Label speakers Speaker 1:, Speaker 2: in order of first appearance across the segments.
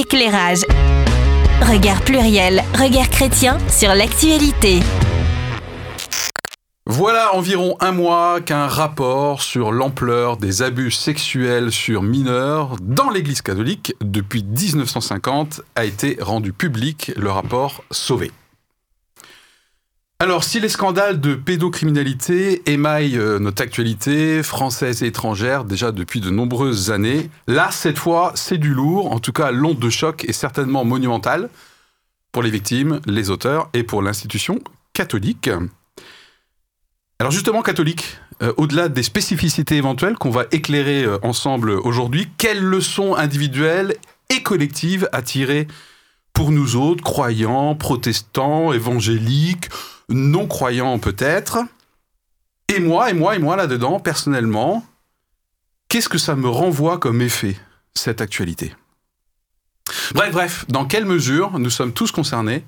Speaker 1: Éclairage. Regard pluriel, regard chrétien sur l'actualité.
Speaker 2: Voilà environ un mois qu'un rapport sur l'ampleur des abus sexuels sur mineurs dans l'Église catholique depuis 1950 a été rendu public, le rapport Sauvé. Alors, si les scandales de pédocriminalité émaillent euh, notre actualité française et étrangère déjà depuis de nombreuses années, là, cette fois, c'est du lourd. En tout cas, l'onde de choc est certainement monumentale pour les victimes, les auteurs et pour l'institution catholique. Alors justement, catholique, euh, au-delà des spécificités éventuelles qu'on va éclairer euh, ensemble aujourd'hui, quelles leçons individuelles et collectives à tirer pour nous autres, croyants, protestants, évangéliques, non-croyants peut-être, et moi, et moi, et moi là-dedans, personnellement, qu'est-ce que ça me renvoie comme effet, cette actualité? Bref, bref, dans quelle mesure nous sommes tous concernés,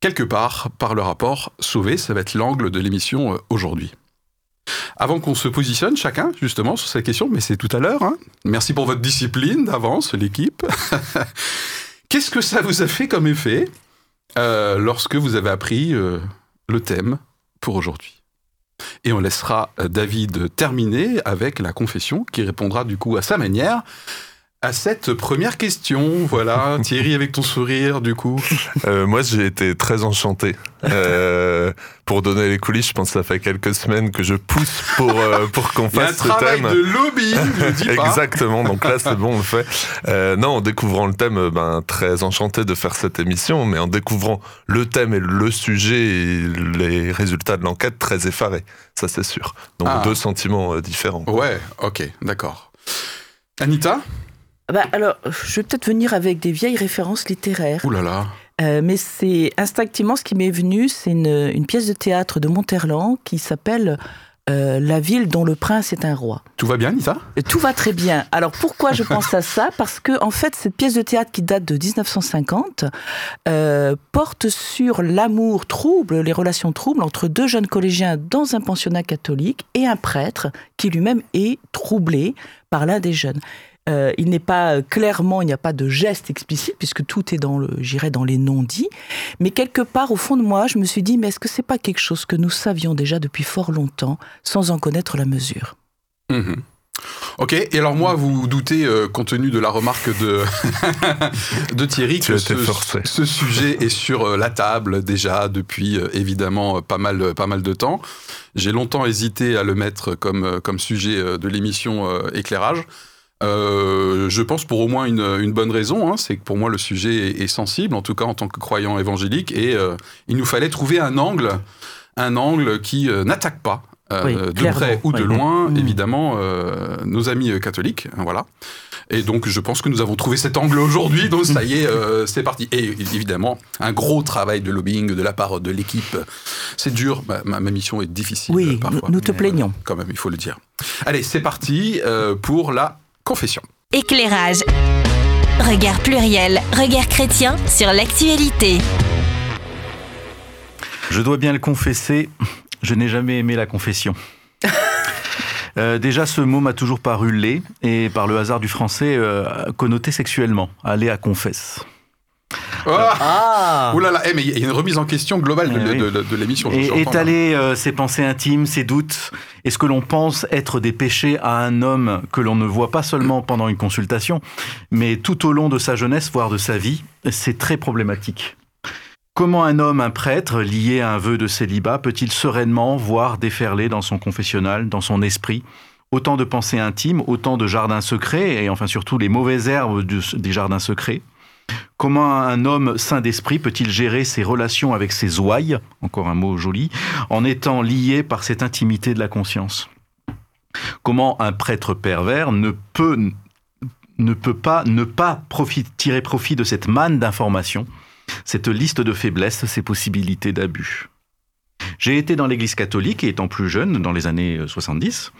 Speaker 2: quelque part, par le rapport Sauvé Ça va être l'angle de l'émission euh, aujourd'hui. Avant qu'on se positionne chacun, justement, sur cette question, mais c'est tout à l'heure, hein. merci pour votre discipline d'avance, l'équipe. Qu'est-ce que ça vous a fait comme effet euh, lorsque vous avez appris euh, le thème pour aujourd'hui. Et on laissera euh, David terminer avec la confession qui répondra du coup à sa manière à cette première question. Voilà, Thierry avec ton sourire, du coup.
Speaker 3: Euh, moi, j'ai été très enchanté. Euh, pour donner les coulisses, je pense que ça fait quelques semaines que je pousse pour euh, pour qu'on fasse
Speaker 2: ce thème. de lobby, je dis
Speaker 3: pas. Exactement. Donc là, c'est bon, on le fait. Non, en découvrant le thème, ben très enchanté de faire cette émission, mais en découvrant le thème et le sujet et les résultats de l'enquête, très effaré. Ça, c'est sûr. Donc ah. deux sentiments différents.
Speaker 2: Ouais. Ok. D'accord. Anita?
Speaker 4: Bah, alors, je vais peut-être venir avec des vieilles références littéraires.
Speaker 2: Ouh là là.
Speaker 4: Euh, mais c'est instinctivement ce qui m'est venu, c'est une, pièce de théâtre de Monterland qui s'appelle euh, La ville dont le prince est un roi.
Speaker 2: Tout va bien, Nisa
Speaker 4: Tout va très bien. Alors pourquoi je pense à ça? Parce que en fait, cette pièce de théâtre qui date de 1950 euh, porte sur l'amour trouble, les relations troubles entre deux jeunes collégiens dans un pensionnat catholique et un prêtre qui lui-même est troublé par l'un des jeunes. Euh, il n'est pas euh, clairement, il n'y a pas de geste explicite puisque tout est dans le, j'irais dans les non-dits. Mais quelque part, au fond de moi, je me suis dit, mais est-ce que c'est pas quelque chose que nous savions déjà depuis fort longtemps, sans en connaître la mesure?
Speaker 2: Mhm. Ok, et alors moi, vous, doutez, euh, compte tenu de la remarque de, de Thierry, que ce, sujet est sur la table déjà depuis évidemment pas mal, pas mal de temps. J'ai longtemps hésité à le mettre comme, comme sujet de l'émission éclairage. Euh, je pense pour au moins une, bonne raison, hein, c'est que pour moi le sujet est, sensible, en tout cas en tant que croyant évangélique, et euh, il nous fallait trouver un angle, un angle qui euh, n'attaque pas de près ou de loin, mm. évidemment, nos amis catholiques, hein, voilà. Et donc je pense que nous avons trouvé cet angle aujourd'hui, donc ça y est, c'est parti. Et évidemment, un gros travail de lobbying de la part de l'équipe. C'est dur, ma, mission est difficile.
Speaker 4: Oui, parfois, nous te plaignons.
Speaker 2: quand même, il faut le dire. Allez, c'est parti pour la Confession.
Speaker 1: Éclairage. Regard pluriel, regard chrétien sur l'actualité.
Speaker 5: Je dois bien le confesser, je n'ai jamais aimé la confession. Euh, déjà, ce mot m'a toujours paru laid et par le hasard du français euh, connoté sexuellement. Aller à confesse.
Speaker 2: Ah. Ouh là là, eh, mais il y a une remise en question globale de, l'émission.
Speaker 5: Et étaler euh, ses pensées intimes, ses doutes, est ce que l'on pense être des péchés à un homme que l'on ne voit pas seulement pendant une consultation, mais tout au long de sa jeunesse, voire de sa vie, c'est très problématique. Comment un homme, un prêtre, lié à un vœu de célibat, peut-il sereinement voir déferler dans son confessionnal, dans son esprit, autant de pensées intimes, autant de jardins secrets, et enfin surtout les mauvaises herbes des jardins secrets? Comment un homme saint d'esprit peut-il gérer ses relations avec ses ouailles, encore un mot joli, en étant lié par cette intimité de la conscience? Comment un prêtre pervers ne peut, ne peut pas ne pas tirer profit de cette manne d'informations, cette liste de faiblesses, ces possibilités d'abus? J'ai été dans l'église catholique et étant plus jeune, dans les années 70,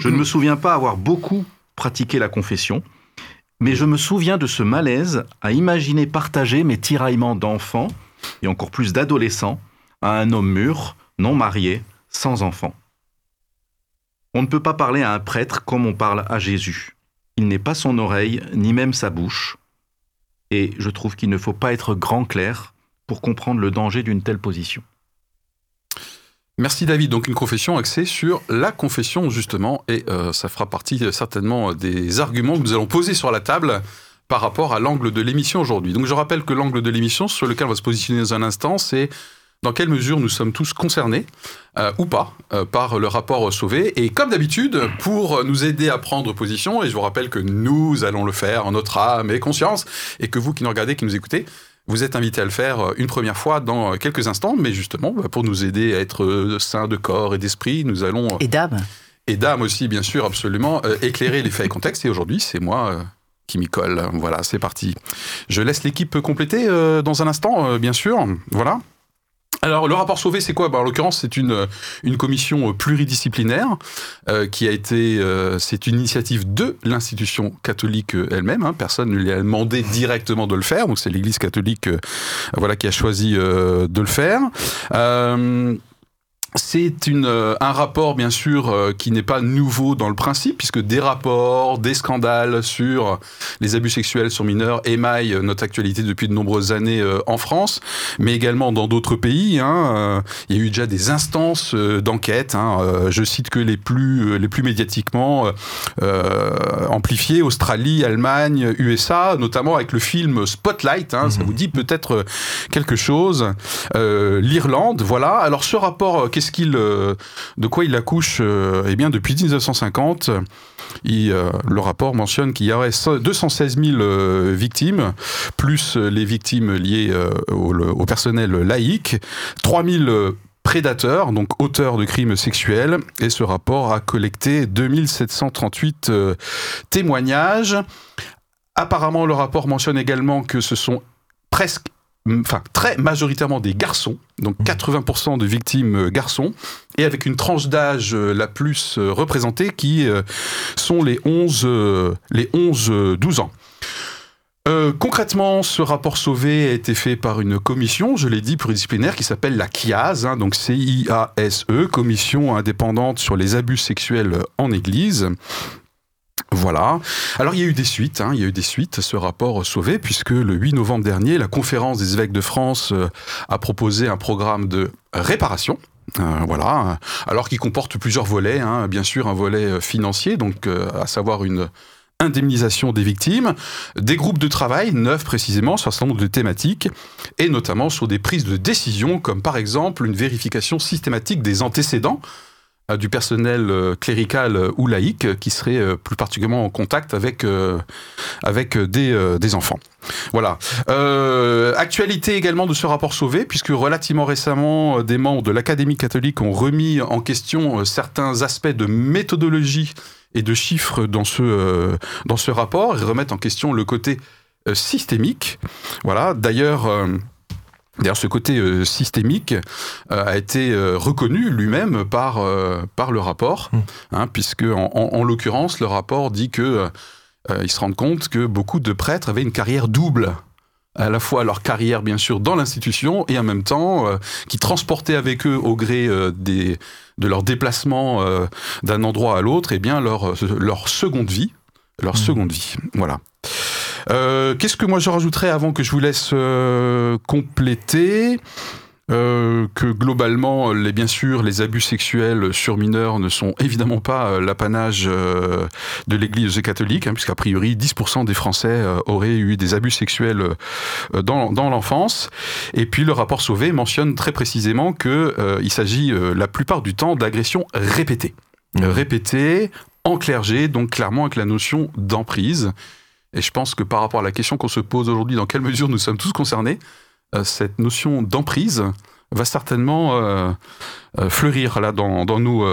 Speaker 5: je ne me souviens pas avoir beaucoup pratiqué la confession, mais je me souviens de ce malaise à imaginer partager mes tiraillements d'enfants, et encore plus d'adolescents, à un homme mûr, non marié, sans enfant. On ne peut pas parler à un prêtre comme on parle à Jésus. Il n'est pas son oreille, ni même sa bouche. Et je trouve qu'il ne faut pas être grand clair pour comprendre le danger d'une telle position.
Speaker 2: Merci David. Donc une confession axée sur la confession justement, et euh, ça fera partie euh, certainement des arguments que nous allons poser sur la table par rapport à l'angle de l'émission aujourd'hui. Donc je rappelle que l'angle de l'émission sur lequel on va se positionner dans un instant, c'est dans quelle mesure nous sommes tous concernés euh, ou pas euh, par le rapport Sauvé. Et comme d'habitude, pour nous aider à prendre position, et je vous rappelle que nous allons le faire en notre âme et conscience, et que vous qui nous regardez, qui nous écoutez, vous êtes invités à le faire euh, une première fois dans quelques instants, mais justement, bah, pour nous aider à être saints de corps et d'esprit, nous allons...
Speaker 4: Et d'âme.
Speaker 2: Et d'âme aussi, bien sûr, absolument, éclairer les faits et contextes. Et aujourd'hui, c'est moi qui m'y colle. Voilà, c'est parti. Je laisse l'équipe compléter dans un instant, bien sûr. Voilà. Alors le rapport Sauvé, c'est quoi? Bah, En l'occurrence, c'est une, une commission pluridisciplinaire euh, qui a été, euh, c'est une initiative de l'institution catholique elle-même. Hein. Personne ne lui a demandé directement de le faire, donc c'est l'Église catholique, euh, voilà, qui a choisi de le faire. C'est euh, un rapport, bien sûr, euh, qui n'est pas nouveau dans le principe, puisque des rapports, des scandales sur les abus sexuels sur mineurs émaillent notre actualité depuis de nombreuses années euh, en France, mais également dans d'autres pays. Hein, il y a eu déjà des instances d'enquête. Hein, je cite que les plus, les plus médiatiquement amplifiées Australie, Allemagne, USA, notamment avec le film Spotlight. Hein, Ça mhm. vous dit peut-être quelque chose. L'Irlande, voilà. Alors ce rapport euh, de quoi il accouche euh, Eh bien, depuis 1950, euh, le rapport mentionne qu'il y aurait 216 000 victimes, plus les victimes liées au, personnel laïque, 3 000 prédateurs, donc auteurs de crimes sexuels, et ce rapport a collecté 2738 témoignages. Apparemment, le rapport mentionne également que ce sont presque enfin très majoritairement des garçons, donc 80% mmh. de victimes euh, garçons, et avec une tranche d'âge euh, la plus euh, représentée qui sont les 11, les 12 ans. concrètement, ce rapport sauvé a été fait par une commission, je l'ai dit, pluridisciplinaire, qui s'appelle la CIASE, hein, donc C-I-A-S-E, Commission indépendante sur les abus sexuels en Église. Voilà. Alors il y a eu des suites, hein, il y a eu des suites ce rapport sauvé, puisque le 8 novembre dernier, la conférence des évêques de France euh, a proposé un programme de réparation. Euh, voilà, alors qui comporte plusieurs volets, hein, bien sûr un volet euh, financier, donc à savoir une indemnisation des victimes, des groupes de travail, neuf précisément, sur un certain nombre de thématiques, et notamment sur des prises de décision, comme par exemple une vérification systématique des antécédents, du personnel euh, clérical euh, ou laïque qui serait plus particulièrement en contact avec, avec des, des enfants. Voilà. actualité également de ce rapport sauvé, puisque relativement récemment, des membres de l'Académie catholique ont remis en question certains aspects de méthodologie et de chiffres dans ce, dans ce rapport et remettent en question le côté systémique. Voilà. D'ailleurs, D'ailleurs, ce côté euh, systémique euh, a été euh, reconnu lui-même par, par le rapport, mmh. hein, puisque en, l'occurrence, le rapport dit que ils se rendent compte que beaucoup de prêtres avaient une carrière double à la fois leur carrière bien sûr dans l'institution et en même temps qui transportaient avec eux au gré des, de leur déplacement d'un endroit à l'autre et eh bien leur, leur seconde vie leur mmh. seconde vie voilà euh, qu'est-ce que moi je rajouterais avant que je vous laisse euh, compléter? Euh, que globalement, les, bien sûr, les abus sexuels sur mineurs ne sont évidemment pas l'apanage de l'Église catholique, hein, puisqu'a priori 10% des Français auraient eu des abus sexuels dans, dans l'enfance. Et puis le rapport Sauvé mentionne très précisément qu'il s'agit la plupart du temps d'agressions répétées. Répétées, en clergé, donc clairement avec la notion d'emprise. Et je pense que par rapport à la question qu'on se pose aujourd'hui, dans quelle mesure nous sommes tous concernés, euh, cette notion d'emprise va certainement euh, euh, fleurir là dans, dans, nos,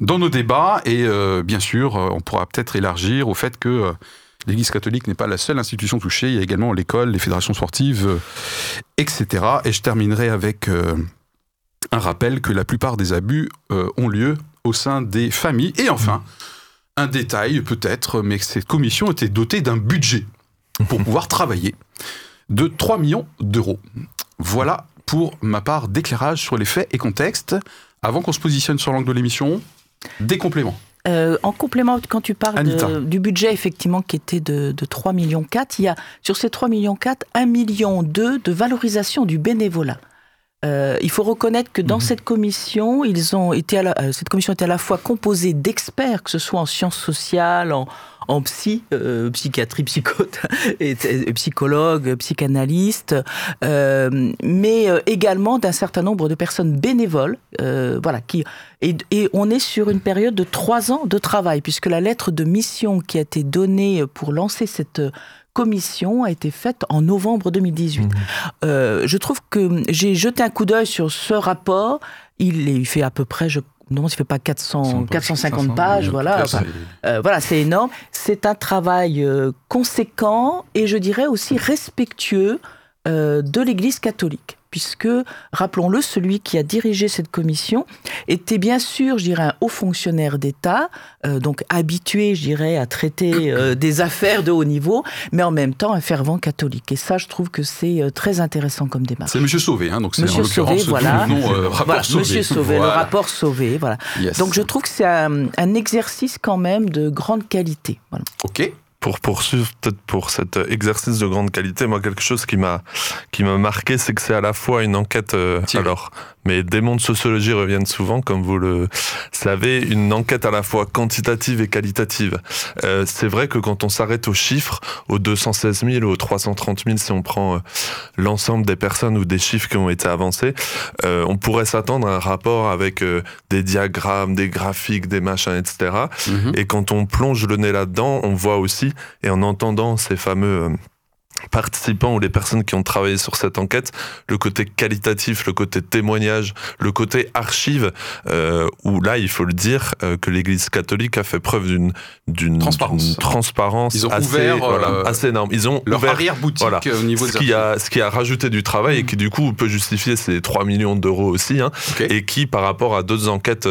Speaker 2: dans nos débats. Et bien sûr, on pourra peut-être élargir au fait que l'Église catholique n'est pas la seule institution touchée. Il y a également l'école, les fédérations sportives, etc. Et je terminerai avec un rappel que la plupart des abus ont lieu au sein des familles. Et enfin, un détail peut-être, mais cette commission était dotée d'un budget pour pouvoir travailler de 3 millions d'euros. Voilà pour ma part d'éclairage sur les faits et contextes. Avant qu'on se positionne sur l'angle de l'émission, des compléments.
Speaker 4: Euh, en complément, quand tu parles de- du budget, effectivement, qui était de, de 3 millions 4, il y a sur ces 3 millions 4, 1 million 2 de valorisation du bénévolat. Euh, il faut reconnaître que dans cette commission, ils ont été à la- euh, cette commission était à la fois composée d'experts, que ce soit en sciences sociales, en, en psy, euh, psychiatrie, psychote, et, et psychologues, psychanalystes, euh, mais euh, également d'un certain nombre de personnes bénévoles, euh, voilà, qui et, et on est sur une période de trois ans de travail, puisque la lettre de mission qui a été donnée pour lancer cette euh, commission a été faite en novembre 2018. Euh, je trouve que j'ai jeté un coup d'œil sur ce rapport. Il, est, il fait à peu près, je, non, il fait pas 400, 450 pages, voilà. Enfin, euh, voilà, c'est énorme. C'est un travail euh, conséquent et je dirais aussi respectueux euh, de l'Église catholique. Puisque, rappelons-le, celui qui a dirigé cette commission était bien sûr, je dirais, un haut fonctionnaire d'État, euh, donc habitué, je dirais, à traiter euh, des affaires de haut niveau, mais en même temps un fervent catholique. Et ça, je trouve que c'est euh, très intéressant comme démarche.
Speaker 2: C'est Monsieur Sauvé, hein, donc c'est en l'occurrence
Speaker 4: Sauvé, voilà.
Speaker 2: nom, euh, rapport
Speaker 4: Voilà,
Speaker 2: Sauvé.
Speaker 4: Monsieur Sauvé,
Speaker 2: Voilà.
Speaker 4: le rapport Sauvé, voilà.
Speaker 2: Yes.
Speaker 4: Donc je trouve que c'est un, un exercice quand même de grande qualité. Voilà.
Speaker 2: Ok.
Speaker 3: Pour poursuivre peut-être pour cet euh, exercice de grande qualité, moi quelque chose qui m'a qui m'a marqué, c'est que c'est à la fois une enquête. euh, alors, mes démons de sociologie reviennent souvent, comme vous le savez, une enquête à la fois quantitative et qualitative. Euh, c'est vrai que quand on s'arrête aux chiffres, aux 216 000 ou aux 330 000, si on prend euh, l'ensemble des personnes ou des chiffres qui ont été avancés, euh, on pourrait s'attendre à un rapport avec euh, des diagrammes, des graphiques, des machins, etc.
Speaker 2: Mhm.
Speaker 3: Et quand on plonge le nez là-dedans, on voit aussi, et en entendant ces fameux euh, participants ou les personnes qui ont travaillé sur cette enquête, le côté qualitatif, le côté témoignage, le côté archive, euh, où là, il faut le dire, euh, que l'Église catholique a fait preuve d'une d'une
Speaker 2: Transparence.
Speaker 3: d'une transparence
Speaker 2: Ils ont
Speaker 3: assez,
Speaker 2: ouvert,
Speaker 3: voilà,
Speaker 2: euh,
Speaker 3: assez énorme. Ils ont
Speaker 2: Leur
Speaker 3: ouvert
Speaker 2: arrière-boutique
Speaker 3: voilà.
Speaker 2: euh, au niveau
Speaker 3: ce
Speaker 2: des
Speaker 3: qui, a, ce qui a rajouté du travail et qui du coup peut justifier ces 3 millions d'euros aussi, hein, et qui par rapport à d'autres enquêtes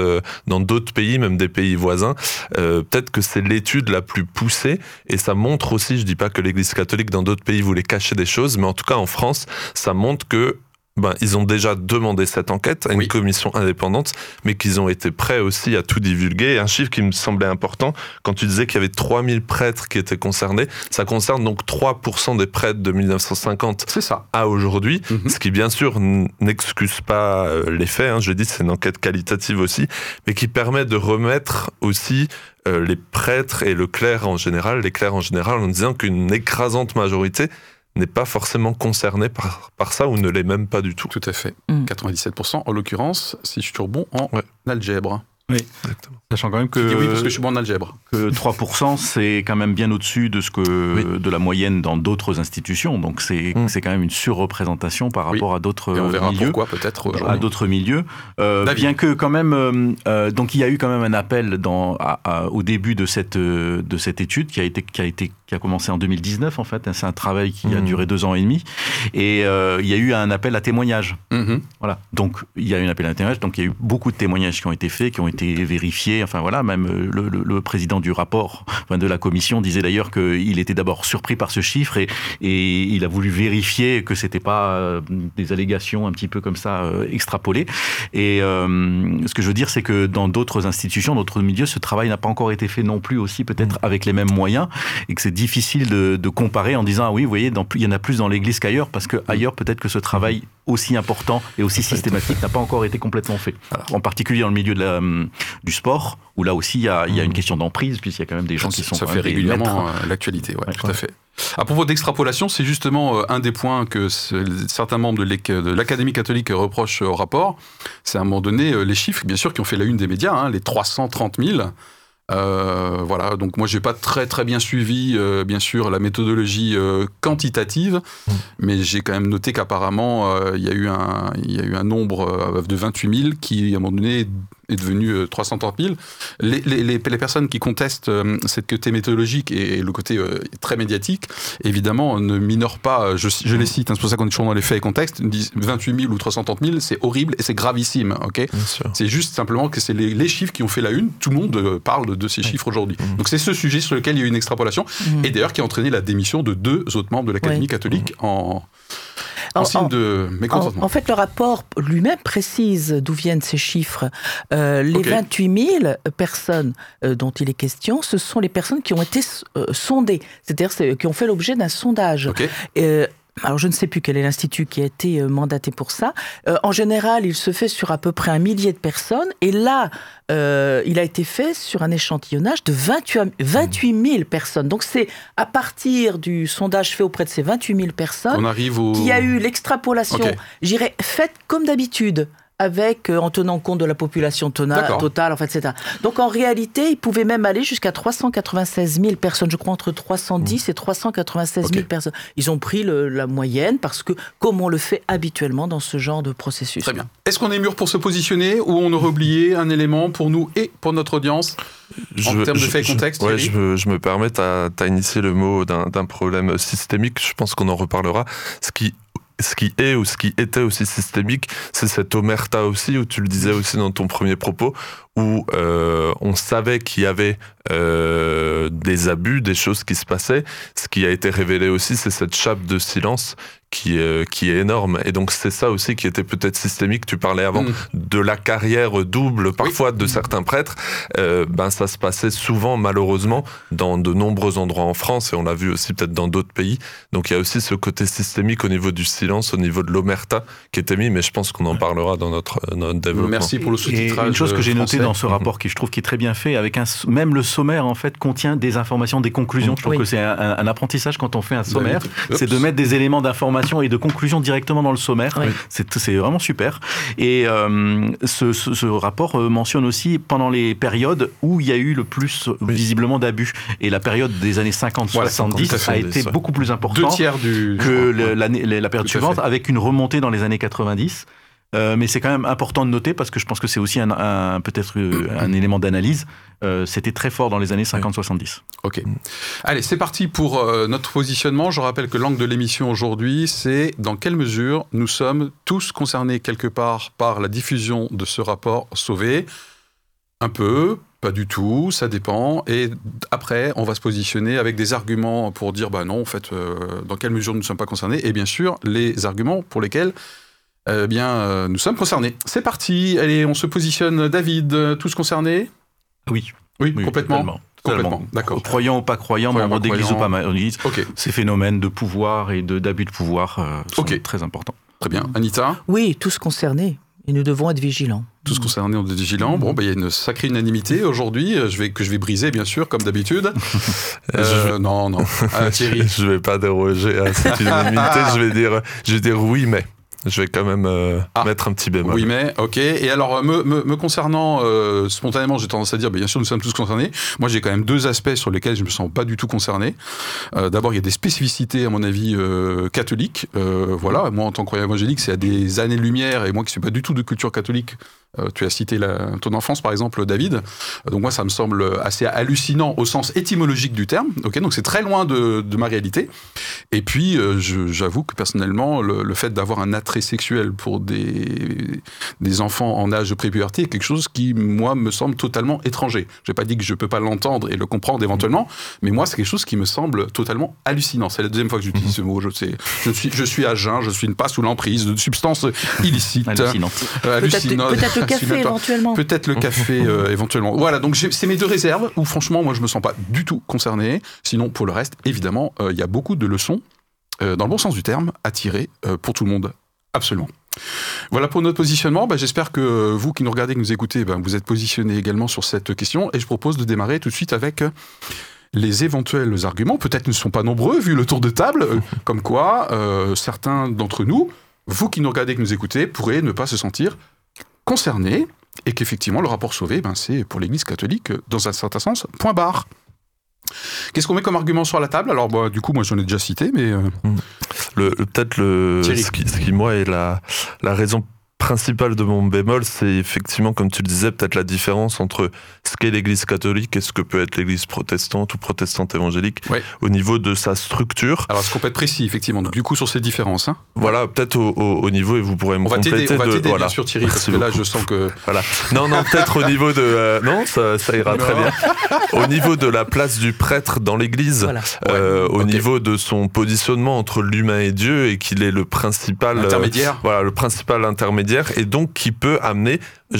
Speaker 3: dans d'autres pays, même des pays voisins, peut-être que c'est l'étude la plus poussée et ça montre aussi, je dis pas que l'Église catholique dans d'autres pays voulait cacher des choses, mais en tout cas en France, ça montre que ben, ils ont déjà demandé cette enquête à une
Speaker 2: Oui.
Speaker 3: commission indépendante, mais qu'ils ont été prêts aussi à tout divulguer. Et un chiffre qui me semblait important, quand tu disais qu'il y avait 3000 prêtres qui étaient concernés, ça concerne donc 3% des prêtres de 1950
Speaker 2: C'est ça.
Speaker 3: à aujourd'hui,
Speaker 2: Mhm.
Speaker 3: ce qui bien sûr n'excuse pas euh, les faits, hein, je dis c'est une enquête qualitative aussi, mais qui permet de remettre aussi euh, les prêtres et le clerc en général, les clercs en général, en disant qu'une écrasante majorité n'est pas forcément concernée par, par ça ou ne l'est même pas du tout.
Speaker 2: Tout à fait.
Speaker 4: Mm.
Speaker 2: 97% en l'occurrence, si je suis toujours bon, en
Speaker 3: Ouais.
Speaker 2: algèbre.
Speaker 3: Exactement.
Speaker 5: Sachant quand même que,
Speaker 2: oui parce que je suis bon en algèbre.
Speaker 5: que 3%, c'est quand même bien au-dessus de, ce que,
Speaker 3: Oui.
Speaker 5: de la moyenne dans d'autres institutions. Donc c'est
Speaker 3: Mm.
Speaker 5: c'est quand même une surreprésentation par
Speaker 2: Oui.
Speaker 5: rapport à d'autres
Speaker 2: Et on verra
Speaker 5: milieux.
Speaker 2: pourquoi peut-être
Speaker 5: à d'autres milieux. Euh, bien que quand même, euh, euh, donc il y a eu quand même un appel dans, à- à- au début de cette de cette étude qui a été qui a été qui a commencé en 2019 en fait. C'est un travail qui a
Speaker 3: Mhm.
Speaker 5: duré deux ans et demi et euh, il y a eu un appel à témoignages.
Speaker 2: Mhm.
Speaker 5: Voilà. Donc il y a eu un appel à témoignages. Donc il y a eu beaucoup de témoignages qui ont été faits, qui ont été vérifiés. Enfin voilà, même euh, le, le- le président du rapport, enfin, de la commission, disait d'ailleurs qu'il était d'abord surpris par ce chiffre et, et il a voulu vérifier que c'était pas euh, des allégations un petit peu comme ça euh, extrapolées. Et euh, ce que je veux dire, c'est que dans d'autres institutions, d'autres milieux, ce travail n'a pas encore été fait non plus aussi, peut-être avec les mêmes moyens, et que c'est difficile de, de comparer en disant ah oui, vous voyez, dans, il y en a plus dans l'Église qu'ailleurs, parce que ailleurs peut-être que ce travail aussi important et aussi systématique n'a pas encore été complètement fait. En particulier dans le milieu de la, hum, du sport, où là aussi il y a, il y a une question d'emprise, puisqu'il y a quand même des gens qui sont
Speaker 2: ça fait régulièrement euh, l'actualité, ouais,
Speaker 5: Ouais.
Speaker 2: tout à fait. À propos d'extrapolation, c'est justement euh, un des points que ce- certains membres de l'Académie catholique reprochent au rapport. C'est à un moment donné euh, les chiffres, bien sûr, qui ont fait la une des médias, hein, les 330 000. Euh, voilà, donc moi j'ai pas très très bien suivi, euh, bien sûr, la méthodologie euh, quantitative,
Speaker 3: Mm.
Speaker 2: mais j'ai quand même noté qu'apparemment il y a eu un il y a eu un nombre de 28 000 qui à un moment donné est devenu euh, 330 000. Les, les, les, personnes qui contestent euh, cette côté méthodologique et, et le côté euh, très médiatique, évidemment, ne minorent pas, euh, je, je les cite, hein, c'est pour ça qu'on est toujours dans les faits et contextes, ils disent 28 000 ou 330 000, c'est horrible et c'est gravissime, ok c'est juste simplement que c'est les, les chiffres qui ont fait la une. Tout le monde euh, parle de, de ces chiffres aujourd'hui.
Speaker 3: Mhm.
Speaker 2: Donc c'est ce sujet sur lequel il y a eu une extrapolation
Speaker 4: Mhm.
Speaker 2: et d'ailleurs qui a entraîné la démission de deux autres membres de l'Académie catholique en. en,
Speaker 4: En-
Speaker 2: signe de
Speaker 4: En,
Speaker 2: mécontentement.
Speaker 4: en fait, le rapport lui-même précise d'où viennent ces chiffres. Euh, les
Speaker 2: Ok.
Speaker 4: 28 000 personnes euh, dont il est question, ce sont les personnes qui ont été euh, sondées, c'est-à-dire c'est- qui ont fait l'objet d'un sondage. Euh, alors, je ne sais plus quel est l'institut qui a été euh, mandaté pour ça. Euh, en général, il se fait sur à peu près un millier de personnes. Et là, euh, il a été fait sur un échantillonnage de 28, 28 000 personnes. Donc, c'est à partir du sondage fait auprès de ces 28 000 personnes
Speaker 2: On arrive au.
Speaker 4: qui a eu l'extrapolation,
Speaker 2: Ok.
Speaker 4: j'irais, faite comme d'habitude avec euh, en tenant compte de la population tona- totale, en fait, etc. Donc en réalité, il pouvait même aller jusqu'à 396 000 personnes, je crois entre 310 et 396 000
Speaker 2: Ok.
Speaker 4: personnes. Ils ont pris le- la moyenne parce que, comme on le fait habituellement dans ce genre de processus.
Speaker 2: Très bien. Est-ce qu'on est mûr pour se positionner ou on aurait oublié un élément pour nous et pour notre audience En termes de faits et contexte,
Speaker 3: ouais, je, me, je me permets, tu as, initié le mot d'un d'un problème systémique, je pense qu'on en reparlera. Ce qui, ce qui est ou ce qui était aussi systémique, c'est cette omerta aussi, où tu le disais aussi dans ton premier propos, où euh, on savait qu'il y avait euh, des abus, des choses qui se passaient. Ce qui a été révélé aussi, c'est cette chape de silence qui, euh, qui est énorme. Et donc c'est ça aussi qui était peut-être systémique. Tu parlais avant
Speaker 2: Mm.
Speaker 3: de la carrière double parfois de certains prêtres. Euh, ben ça se passait souvent malheureusement dans de nombreux endroits en France et on l'a vu aussi peut-être dans d'autres pays. Donc il y a aussi ce côté systémique au niveau du silence, au niveau de l'omerta qui était mis, mais je pense qu'on en parlera dans notre, notre développement.
Speaker 2: Merci pour le sous-titrage.
Speaker 5: une chose que j'ai notée. Dans ce rapport, qui je trouve qui est très bien fait, avec un même le sommaire en fait contient des informations, des conclusions. Je trouve
Speaker 4: Oui.
Speaker 5: que c'est un, un apprentissage quand on fait un sommaire,
Speaker 2: Oups.
Speaker 5: c'est de mettre des éléments d'information et de conclusion directement dans le sommaire.
Speaker 4: Oui.
Speaker 5: C'est c'est vraiment super. Et euh, ce, ce- ce rapport euh, mentionne aussi pendant les périodes où il y a eu le plus euh, visiblement d'abus. Et la période des années 50-70
Speaker 2: Voilà,
Speaker 5: a été
Speaker 3: ouais.
Speaker 5: beaucoup plus
Speaker 2: Deux
Speaker 5: importante
Speaker 2: tiers du.
Speaker 5: que le- l'année- la période
Speaker 2: Tout
Speaker 5: suivante, avec une remontée dans les années 90. Euh, mais c'est quand même important de noter parce que je pense que c'est aussi un, un- peut-être euh, un élément d'analyse. Euh, C'était très fort dans les années 50-70.
Speaker 2: Ok. Allez, c'est parti pour euh, notre positionnement. Je rappelle que l'angle de l'émission aujourd'hui, c'est dans quelle mesure nous sommes tous concernés quelque part par la diffusion de ce rapport sauvé. Un peu, pas du tout, ça dépend. Et après, on va se positionner avec des arguments pour dire, bah non, en fait, dans quelle mesure nous ne sommes pas concernés. Et bien sûr, les arguments pour lesquels eh bien, euh, nous sommes concernés. C'est parti. Allez, on se positionne. David, euh, tous concernés?
Speaker 5: Oui,
Speaker 2: oui,
Speaker 5: oui,
Speaker 2: complètement.
Speaker 5: totalement,
Speaker 2: Complètement, d'accord.
Speaker 5: Croyant ou pas croyant, membre d'église ou pas d'église,
Speaker 2: Ok,
Speaker 5: ces phénomènes de pouvoir et de- d'abus de, pouvoir euh, sont très importants.
Speaker 2: très bien. Anita?
Speaker 4: Oui, tous concernés. Et nous devons être vigilants.
Speaker 2: Tous concernés, on est vigilants. Bon, bah, il y a une sacrée unanimité aujourd'hui, euh, je vais, que je vais briser, bien sûr, comme d'habitude. Euh, Non, non. Ah, Thierry.
Speaker 3: je vais pas déroger à cette unanimité, je vais dire, je vais dire oui, mais je vais quand même euh,
Speaker 2: Ah.
Speaker 3: mettre un petit bémol.
Speaker 2: Oui, mais, ok. Et alors, euh, me, me, me concernant, euh, spontanément, j'ai tendance à dire, bien sûr, nous sommes tous concernés. Moi, j'ai quand même deux aspects sur lesquels je me sens pas du tout concerné. Euh, D'abord, il y a des spécificités, à mon avis, catholiques. Voilà, moi, en tant que croyant évangélique, c'est à des années-lumière, et moi qui suis pas du tout de culture catholique, tu as cité la, ton enfance, par exemple, David. Euh, Donc moi, ça me semble assez hallucinant au sens étymologique du terme. Ok, donc c'est très loin de, de ma réalité. Et puis, euh, je- j'avoue que personnellement, le, le fait d'avoir un attrait sexuel pour des, des enfants en âge de prépuberté est quelque chose qui, moi, me semble totalement étranger. J'ai pas dit que je peux pas l'entendre et le comprendre éventuellement, mais moi, c'est quelque chose qui me semble totalement hallucinant. C'est la deuxième fois que j'utilise ce mot. Je sais, je suis, je suis à jeun, je suis pas sous l'emprise de substances illicites.
Speaker 5: Hallucinant.
Speaker 2: Euh,
Speaker 4: peut-être le café
Speaker 2: hallucinant.
Speaker 4: éventuellement.
Speaker 2: Peut-être le café euh, éventuellement. Voilà, donc c'est mes deux réserves où franchement moi je me sens pas du tout concerné. Sinon pour le reste, évidemment, euh, il y a beaucoup de leçons, euh, dans le bon sens du terme, à tirer euh, pour tout le monde. Absolument. Voilà pour notre positionnement. Bah, J'espère que vous qui nous regardez, qui nous écoutez, bah, vous êtes positionnés également sur cette question. Et je propose de démarrer tout de suite avec les éventuels arguments. Peut-être ne sont pas nombreux vu le tour de table, comme quoi euh, certains d'entre nous, vous qui nous regardez, qui nous écoutez, pourraient ne pas se sentir concernés et qu'effectivement le rapport sauvé, ben, c'est pour l'Église catholique, euh, dans un certain sens, point barre. Qu'est-ce qu'on met comme argument sur la table? Alors, bah, du coup, moi j'en ai déjà cité, mais euh,
Speaker 3: Le, le- peut-être le ce qui, ce qui, moi est la, la raison principal de mon bémol, c'est effectivement, comme tu le disais, peut-être la différence entre ce qu'est l'Église catholique et ce que peut être l'Église protestante ou protestante évangélique
Speaker 2: Oui.
Speaker 3: au niveau de sa structure.
Speaker 2: Alors, ce qu'on peut être précis, effectivement. Donc, du coup, sur ces différences. hein?
Speaker 3: Voilà, peut-être au, au- au niveau, et vous pourrez me
Speaker 2: On va
Speaker 3: compléter
Speaker 2: on va
Speaker 3: de-
Speaker 2: t'aider,
Speaker 3: voilà.
Speaker 2: bien sûr, Thierry, parce que là, je sens que.
Speaker 3: Voilà. Non, non, peut-être au niveau de. euh, non, ça, ça ira très bien. Au niveau de la place du prêtre dans l'Église,
Speaker 4: Voilà.
Speaker 3: euh, au niveau de son positionnement entre l'humain et Dieu, et qu'il est le principal. euh,
Speaker 2: Intermédiaire.
Speaker 3: voilà, le principal intermédiaire, et donc qui peut amener,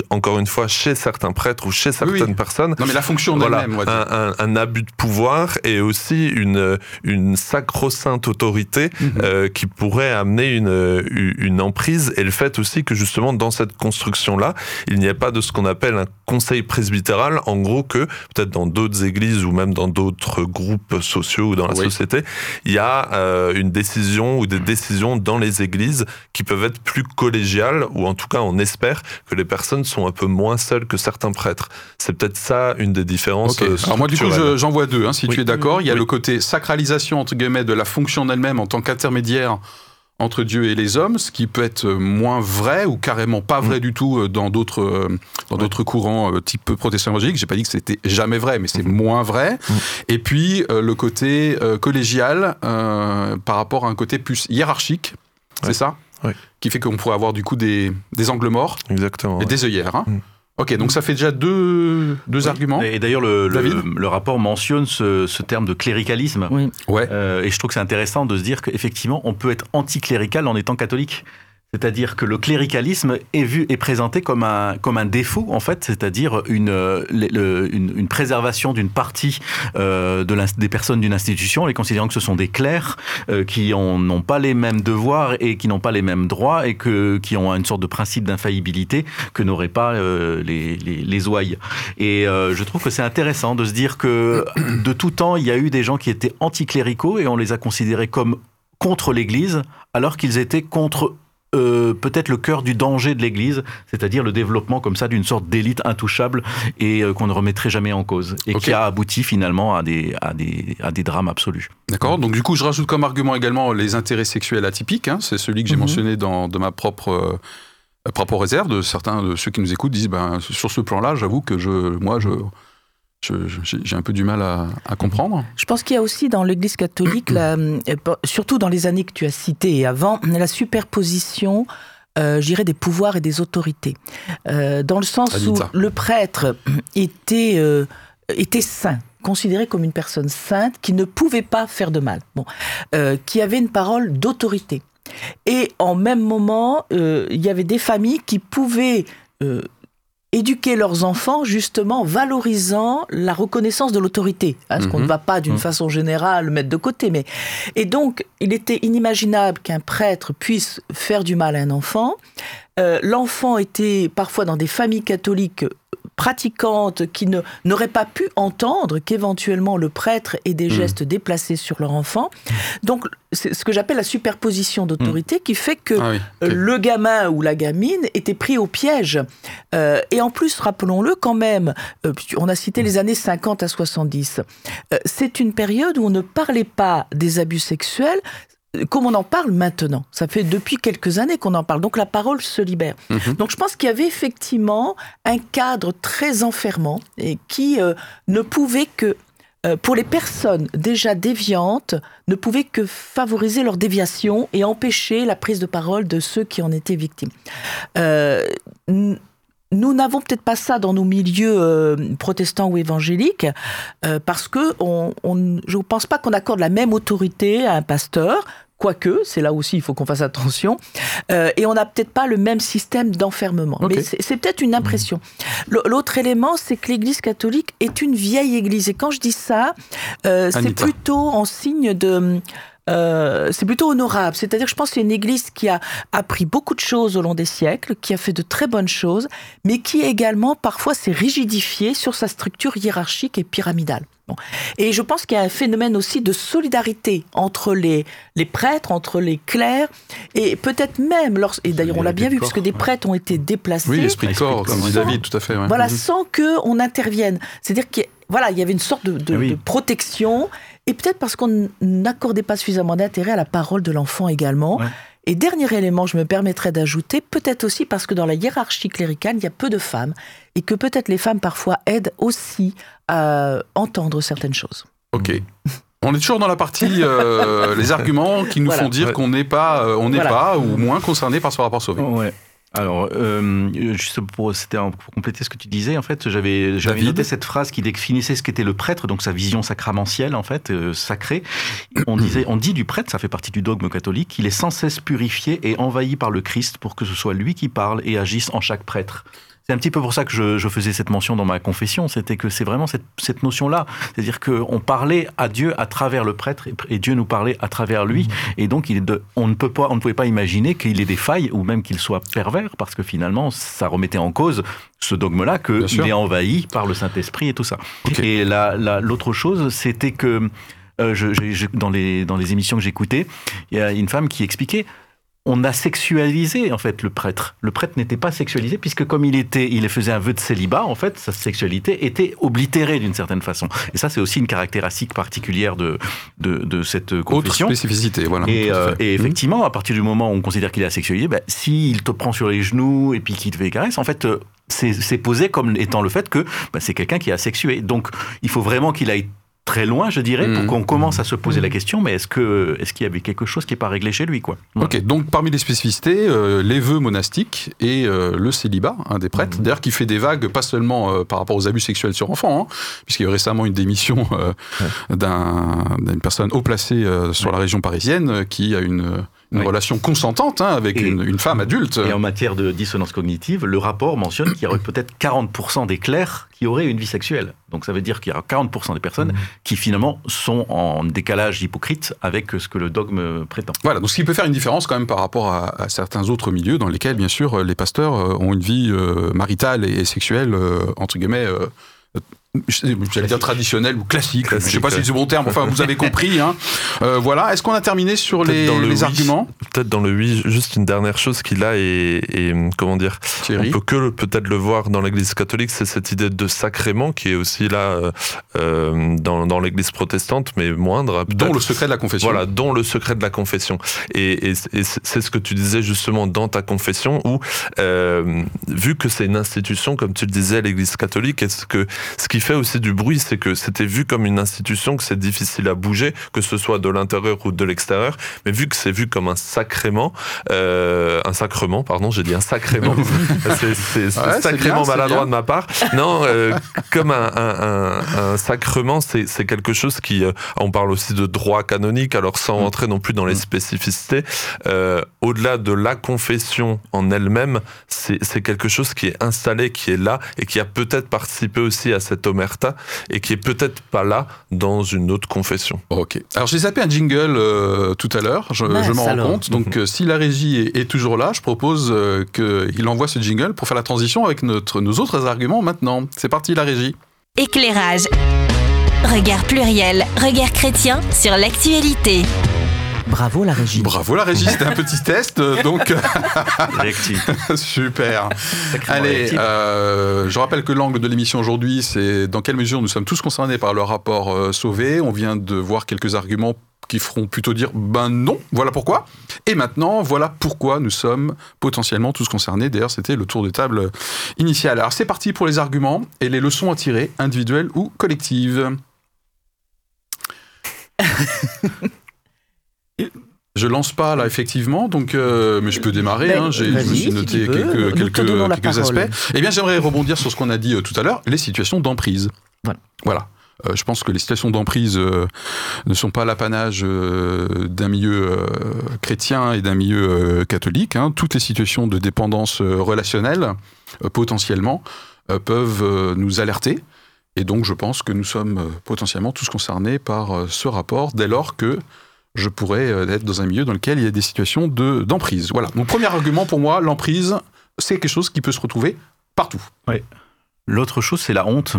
Speaker 3: encore une fois, chez certains prêtres ou chez certaines
Speaker 2: oui.
Speaker 3: personnes,
Speaker 2: Non, mais la fonction
Speaker 3: voilà,
Speaker 2: dire.
Speaker 3: un, un- un abus de pouvoir et aussi une, une sacro-sainte autorité
Speaker 2: Mhm.
Speaker 3: euh, qui pourrait amener une, une emprise et le fait aussi que justement dans cette construction-là, il n'y a pas de ce qu'on appelle un conseil presbytéral, en gros que peut-être dans d'autres églises ou même dans d'autres groupes sociaux ou dans la
Speaker 2: Oui.
Speaker 3: société, il y a euh, une décision ou des décisions dans les églises qui peuvent être plus collégiales ou en tout cas on espère que les personnes sont un peu moins seules que certains prêtres. C'est peut-être ça une des différences. Euh,
Speaker 2: Alors moi du coup j'en vois deux, hein, si
Speaker 3: Oui.
Speaker 2: tu es d'accord. Il y a
Speaker 3: Oui.
Speaker 2: le côté sacralisation entre guillemets de la fonction elle-même en tant qu'intermédiaire entre Dieu et les hommes, ce qui peut être moins vrai ou carrément pas vrai du tout euh, dans d'autres euh, dans d'autres courants type protestant évangélique. J'ai pas dit que c'était jamais vrai, mais c'est moins vrai. Et puis euh, le côté euh, collégial euh, par rapport à un côté plus hiérarchique, c'est ça? Qui fait qu'on pourrait avoir du coup des, des angles morts
Speaker 3: Exactement.
Speaker 2: et
Speaker 3: ouais.
Speaker 2: des œillères. hein.
Speaker 3: Mm.
Speaker 2: Ok, donc ça fait déjà deux, deux arguments.
Speaker 5: Et d'ailleurs, le, le rapport mentionne ce, ce terme de cléricalisme.
Speaker 4: Oui.
Speaker 2: Ouais.
Speaker 5: Euh, et je trouve que c'est intéressant de se dire qu'effectivement, on peut être anticlérical en étant catholique. C'est-à-dire que le cléricalisme est vu et présenté comme un, comme un défaut, en fait, c'est-à-dire une, une, préservation d'une partie euh, de des personnes d'une institution, les considérant que ce sont des clercs euh, qui ont- n'ont pas les mêmes devoirs et qui n'ont pas les mêmes droits et que, qui ont une sorte de principe d'infaillibilité que n'auraient pas euh, les, les, les ouailles. Et euh, je trouve que c'est intéressant de se dire que de tout temps, il y a eu des gens qui étaient anticléricaux et on les a considérés comme contre l'Église, alors qu'ils étaient contre euh, peut-être le cœur du danger de l'Église, c'est-à-dire le développement comme ça d'une sorte d'élite intouchable et euh, qu'on ne remettrait jamais en cause, et qui a abouti finalement à des, à des, à des drames absolus.
Speaker 2: D'accord. Donc du coup, je rajoute comme argument également les intérêts sexuels atypiques. hein. C'est celui que j'ai
Speaker 4: Mhm.
Speaker 2: mentionné dans de ma propre euh, propre réserve. De certains de ceux qui nous écoutent disent, ben sur ce plan-là, j'avoue que je, moi, je- j'ai un peu du mal à, à comprendre.
Speaker 4: Je pense qu'il y a aussi dans l'Église catholique, la- euh, surtout dans les années que tu as citées et avant, la superposition, euh, je dirais, des pouvoirs et des autorités. Euh, dans le sens où le prêtre était, euh, était saint considéré comme une personne sainte qui ne pouvait pas faire de mal, bon, qui avait une parole d'autorité. Et en même moment, il y avait des familles qui pouvaient éduquer leurs enfants justement en valorisant la reconnaissance de l'autorité, hein, ce qu'on
Speaker 2: Mhm.
Speaker 4: ne va pas d'une
Speaker 5: Mhm.
Speaker 4: façon générale mettre de côté. Mais... Et donc, il était inimaginable qu'un prêtre puisse faire du mal à un enfant. Euh, L'enfant était parfois dans des familles catholiques pratiquantes qui n'auraient pas pu entendre qu'éventuellement le prêtre ait des
Speaker 2: Mhm.
Speaker 4: gestes déplacés sur leur enfant. Donc, c'est ce que j'appelle la superposition d'autorité qui fait que
Speaker 2: Ah oui.
Speaker 4: euh, le gamin ou la gamine était pris au piège. Euh, et en plus, rappelons-le quand même, euh, on a cité les années 50 à 70. Euh, c'est une période où on ne parlait pas des abus sexuels comme on en parle maintenant. Ça fait depuis quelques années qu'on en parle. Donc la parole se libère.
Speaker 2: Mhm.
Speaker 4: Donc je pense qu'il y avait effectivement un cadre très enfermant et qui euh, ne pouvait que euh, pour les personnes déjà déviantes, ne pouvait que favoriser leur déviation et empêcher la prise de parole de ceux qui en étaient victimes. Euh, nous n'avons peut-être pas ça dans nos milieux euh, protestants ou évangéliques, euh, parce que on, on- je ne pense pas qu'on accorde la même autorité à un pasteur, quoique, c'est là aussi il faut qu'on fasse attention, euh, et on n'a peut-être pas le même système d'enfermement. Mais c'est peut-être une impression. L- L'autre élément, c'est que l'Église catholique est une vieille Église, et quand je dis ça, euh, c'est plutôt en signe de... euh, c'est plutôt honorable. C'est-à-dire, je pense que c'est une église qui a appris beaucoup de choses au long des siècles, qui a fait de très bonnes choses, mais qui également parfois s'est rigidifiée sur sa structure hiérarchique et pyramidale. Bon. Et je pense qu'il y a un phénomène aussi de solidarité entre les, les prêtres, entre les clercs, et peut-être même, lors, et d'ailleurs on l'a bien vu,
Speaker 5: corps,
Speaker 4: puisque des
Speaker 5: ouais.
Speaker 4: prêtres ont été déplacés.
Speaker 2: Oui, l'esprit de corps, comme dit. David, tout à fait. ouais.
Speaker 4: Voilà,
Speaker 2: Mhm.
Speaker 4: sans que on intervienne. C'est-à-dire qu'il y a- voilà, il y avait une sorte de, de-
Speaker 5: oui.
Speaker 4: de protection, et peut-être parce qu'on n'accordait pas suffisamment d'intérêt à la parole de l'enfant également.
Speaker 5: Ouais.
Speaker 4: Et dernier élément, je me permettrais d'ajouter, peut-être aussi parce que dans la hiérarchie cléricale, il y a peu de femmes et que peut-être les femmes parfois aident aussi à entendre certaines choses.
Speaker 2: Ok. On est toujours dans la partie euh, les arguments qui nous
Speaker 4: Voilà.
Speaker 2: font dire
Speaker 3: Ouais.
Speaker 2: qu'on n'est pas, euh, on n'est
Speaker 4: Voilà.
Speaker 2: pas ou moins concerné par ce rapport sauvé.
Speaker 5: Ouais. Alors, euh, juste pour, pour compléter ce que tu disais, en fait, j'avais, noté cette phrase qui définissait ce qu'était le prêtre, donc sa vision sacramentielle, en fait, euh, sacrée. On disait, on dit du prêtre, ça fait partie du dogme catholique, qu'il est sans cesse purifié et envahi par le Christ pour que ce soit lui qui parle et agisse en chaque prêtre. C'est un petit peu pour ça que je, je faisais cette mention dans ma confession, c'était que c'est vraiment cette, cette notion-là. C'est-à-dire qu'on parlait à Dieu à travers le prêtre et, et Dieu nous parlait à travers lui. Et donc, il est de, on, ne peut pas, on ne pouvait pas imaginer qu'il ait des failles ou même qu'il soit pervers parce que finalement, ça remettait en cause ce dogme-là qu'il est envahi par le Saint-Esprit et tout ça.
Speaker 2: Ok.
Speaker 5: Et la- la- l'autre chose, c'était que euh, je- j'ai- j'ai- dans, les, dans les émissions que j'écoutais, il y a une femme qui expliquait on a sexualisé en fait le prêtre. Le prêtre n'était pas sexualisé puisque comme il était, il faisait un vœu de célibat, en fait, sa sexualité était oblitérée d'une certaine façon. Et ça, c'est aussi une caractéristique particulière de, de, de cette
Speaker 2: Autre
Speaker 5: confession.
Speaker 2: spécificité, voilà.
Speaker 5: Et, euh, et effectivement, à partir du moment où on considère qu'il est asexualisé, ben, s'il te prend sur les genoux et puis qu'il te fait en fait, euh, c'est posé comme étant le fait que ben, c'est quelqu'un qui est asexué. Donc, il faut vraiment qu'il aille très loin, je dirais, pour qu'on commence à se poser la question, mais est-ce que est-ce qu'il y avait quelque chose qui n'est pas réglé chez lui, quoi? Voilà.
Speaker 2: Ok, donc parmi les spécificités, euh, les vœux monastiques et euh, le célibat un des prêtres,
Speaker 5: Mhm.
Speaker 2: d'ailleurs qui fait des vagues pas seulement euh, par rapport aux abus sexuels sur enfants, hein, puisqu'il y a eu récemment une démission d'un- d'une personne haut placée sur
Speaker 5: Ouais.
Speaker 2: la région parisienne qui a une, une relation consentante hein, avec
Speaker 5: Et-
Speaker 2: une, une femme adulte.
Speaker 5: Et en matière de dissonance cognitive, le rapport mentionne qu'il y aurait peut-être 40% des clercs qui auraient une vie sexuelle. Donc ça veut dire qu'il y aura 40% des personnes qui finalement sont en décalage hypocrite avec ce que le dogme prétend.
Speaker 2: Voilà, donc ce qui peut faire une différence quand même par rapport à, à certains autres milieux dans lesquels, bien sûr, les pasteurs euh, ont une vie euh, maritale et, et sexuelle, euh, entre guillemets, euh, j'allais dire traditionnelle ou classique. je ne sais
Speaker 3: Classique,
Speaker 2: pas si c'est le bon terme, enfin vous avez compris. Hein. Euh, voilà, est-ce qu'on a terminé sur les,
Speaker 3: dans le
Speaker 2: les
Speaker 3: oui.
Speaker 2: arguments?
Speaker 3: Peut-être dans le oui, juste une dernière chose qu'il a et, et, comment dire,
Speaker 2: Thierry
Speaker 3: on peut que peut-être le voir dans l'Église catholique, c'est cette idée de sacrement qui est aussi là euh, euh, dans, dans l'Église protestante, mais moindre.
Speaker 2: Dont
Speaker 3: peut-être.
Speaker 2: le secret de la confession.
Speaker 3: Voilà, dont le secret de la confession. Et, et- et c'est ce que tu disais justement dans ta confession, où euh, vu que c'est une institution, comme tu le disais, l'Église catholique, est-ce que ce qui fait aussi du bruit, c'est que c'était vu comme une institution, que c'est difficile à bouger, que ce soit de l'intérieur ou de l'extérieur, mais vu que c'est vu comme un sacrement, euh, un sacrement, pardon, j'ai dit un sacrement, c'est
Speaker 2: Ouais,
Speaker 3: sacrément
Speaker 2: bien,
Speaker 3: maladroit de ma part. Non, euh, comme un, un- un- un sacrement, c'est quelque chose qui, euh, on parle aussi de droit canonique, alors sans
Speaker 2: Mm.
Speaker 3: rentrer non plus dans les spécificités, euh, au-delà de la confession en elle-même, c'est c'est quelque chose qui est installé, qui est là et qui a peut-être participé aussi à cette omerta et qui est peut-être pas là dans une autre confession.
Speaker 2: Ok. Alors j'ai zappé un jingle euh, tout à l'heure, je, m'en rends
Speaker 4: alors.
Speaker 2: compte. Donc euh, si la régie est, est toujours là, je propose euh, qu'il envoie ce jingle pour faire la transition avec notre, nos autres arguments maintenant. C'est parti la régie.
Speaker 1: Éclairage. Regard pluriel, regard chrétien sur l'actualité.
Speaker 4: Bravo la régie.
Speaker 2: Bravo la régie, c'était un petit test, euh, donc super. Allez, euh, je rappelle que l'angle de l'émission aujourd'hui, c'est dans quelle mesure nous sommes tous concernés par le rapport euh, Sauvé. On vient de voir quelques arguments qui feront plutôt dire ben non, voilà pourquoi. Et maintenant, voilà pourquoi nous sommes potentiellement tous concernés. D'ailleurs, c'était le tour de table initial. Alors c'est parti pour les arguments et les leçons à tirer, individuelles ou collectives. Je lance pas là effectivement, donc euh, mais je peux démarrer.
Speaker 4: Ben,
Speaker 2: hein, j'ai- je me suis noté quelques, aspects. Eh bien, j'aimerais rebondir sur ce qu'on a dit euh, tout à l'heure, les situations d'emprise.
Speaker 4: Voilà.
Speaker 2: Voilà. Euh, je pense que les situations d'emprise ne sont pas l'apanage d'un milieu chrétien et d'un milieu catholique. hein. Toutes les situations de dépendance relationnelle, potentiellement, peuvent nous alerter. Et donc, je pense que nous sommes potentiellement tous concernés par ce rapport, dès lors que je pourrais euh, être dans un milieu dans lequel il y a des situations de- d'emprise. Voilà. Mon premier argument pour moi, l'emprise, c'est quelque chose qui peut se retrouver partout.
Speaker 5: L'autre chose, c'est la honte.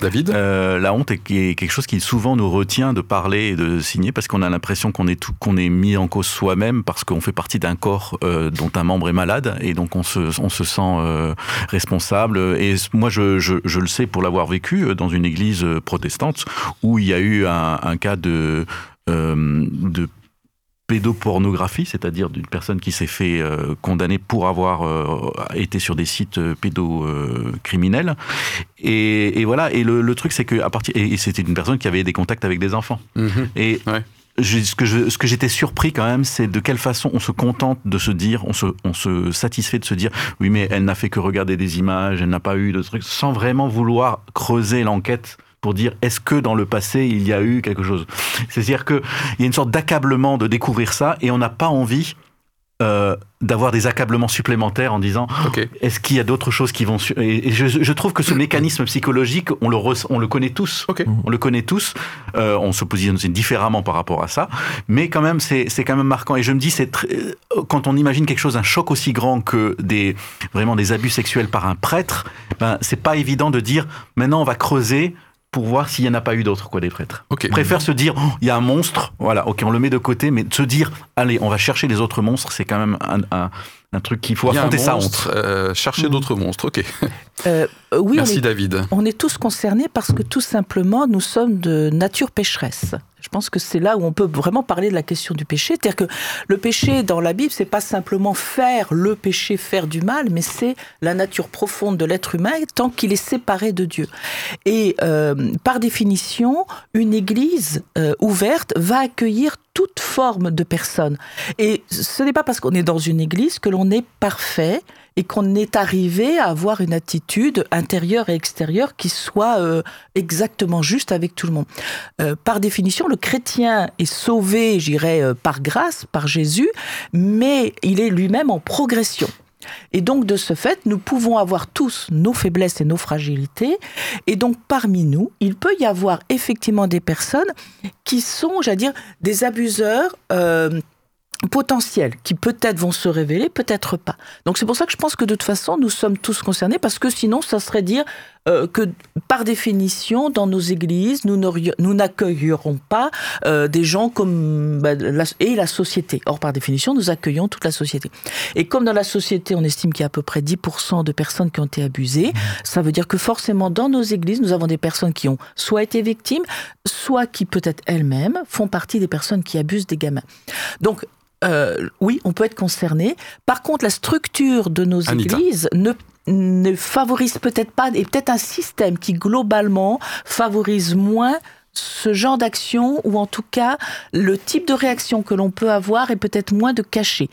Speaker 2: David?
Speaker 5: Euh, la honte est, quelque chose qui souvent nous retient de parler et de signer parce qu'on a l'impression qu'on est, tout- qu'on est mis en cause soi-même parce qu'on fait partie d'un corps euh, dont un membre est malade et donc on se, on se sent euh, responsable. Et moi, je, je, je le sais pour l'avoir vécu dans une église protestante où il y a eu un, un cas de, de pédopornographie, c'est-à-dire d'une personne qui s'est fait euh, condamner pour avoir euh, été sur des sites euh, pédocriminels. Et, et, voilà. Et le, le truc, c'est que à partir et, c'était une personne qui avait des contacts avec des enfants.
Speaker 2: Mhm.
Speaker 5: Et
Speaker 2: Ouais.
Speaker 5: je- ce que je, ce que j'étais surpris quand même, c'est de quelle façon on se contente de se dire, on se, on se satisfait de se dire, oui, mais elle n'a fait que regarder des images, elle n'a pas eu de trucs, sans vraiment vouloir creuser l'enquête pour dire est-ce que dans le passé il y a eu quelque chose? C'est-à-dire qu'il y a une sorte d'accablement de découvrir ça et on n'a pas envie euh, d'avoir des accablements supplémentaires en disant est-ce qu'il y a d'autres choses qui vont et je, je trouve que ce mécanisme psychologique on le on le connaît tous. On le connaît tous. Euh, on se positionne différemment par rapport à ça. Mais quand même c'est quand même marquant. Et je me dis c'est très- euh, quand on imagine quelque chose un choc aussi grand que des vraiment des abus sexuels par un prêtre ben c'est pas évident de dire maintenant on va creuser pour voir s'il n'y en a pas eu d'autres, quoi, des prêtres.
Speaker 2: Ok.
Speaker 5: On préfère se dire, oh, il y a un monstre, voilà, ok, on le met de côté, mais de se dire, allez, on va chercher les autres monstres, c'est quand même un, un- un truc qu'il faut affronter sa honte.
Speaker 2: euh, chercher
Speaker 4: Mhm.
Speaker 2: d'autres monstres. Ok.
Speaker 4: Euh, euh, on
Speaker 2: Merci
Speaker 4: est,
Speaker 2: David.
Speaker 4: on est tous concernés parce que tout simplement, nous sommes de nature pécheresse. Je pense que c'est là où on peut vraiment parler de la question du péché. C'est-à-dire que le péché dans la Bible, c'est pas simplement faire le péché, faire du mal, mais c'est la nature profonde de l'être humain tant qu'il est séparé de Dieu. Et euh, par définition, une église euh, ouverte va accueillir toute forme de personnes. Et ce n'est pas parce qu'on est dans une église que l'on est parfait et qu'on est arrivé à avoir une attitude intérieure et extérieure qui soit euh, exactement juste avec tout le monde. Euh, par définition, le chrétien est sauvé, j'irais, euh, par grâce, par Jésus, mais il est lui-même en progression. Et donc, de ce fait, nous pouvons avoir tous nos faiblesses et nos fragilités. Et donc, parmi nous, il peut y avoir effectivement des personnes qui sont, j'allais dire, des abuseurs euh, potentiels, qui peut-être vont se révéler, peut-être pas. Donc, c'est pour ça que je pense que de toute façon, nous sommes tous concernés, parce que sinon, ça serait dire euh, que, par définition, dans nos églises, nous n'accueillerons pas euh, des gens comme bah, la, et la société. Or, par définition, nous accueillons toute la société. Et comme dans la société, on estime qu'il y a à peu près 10% de personnes qui ont été abusées, ça veut dire que forcément, dans nos églises, nous avons des personnes qui ont soit été victimes, soit qui peut-être elles-mêmes font partie des personnes qui abusent des gamins. Donc, euh, oui, on peut être concerné. Par contre, la structure de nos
Speaker 2: Anita.
Speaker 4: églises ne ne favorise peut-être pas, et peut-être un système qui globalement favorise moins ce genre d'action, ou en tout cas le type de réaction que l'on peut avoir est peut-être moins de caché.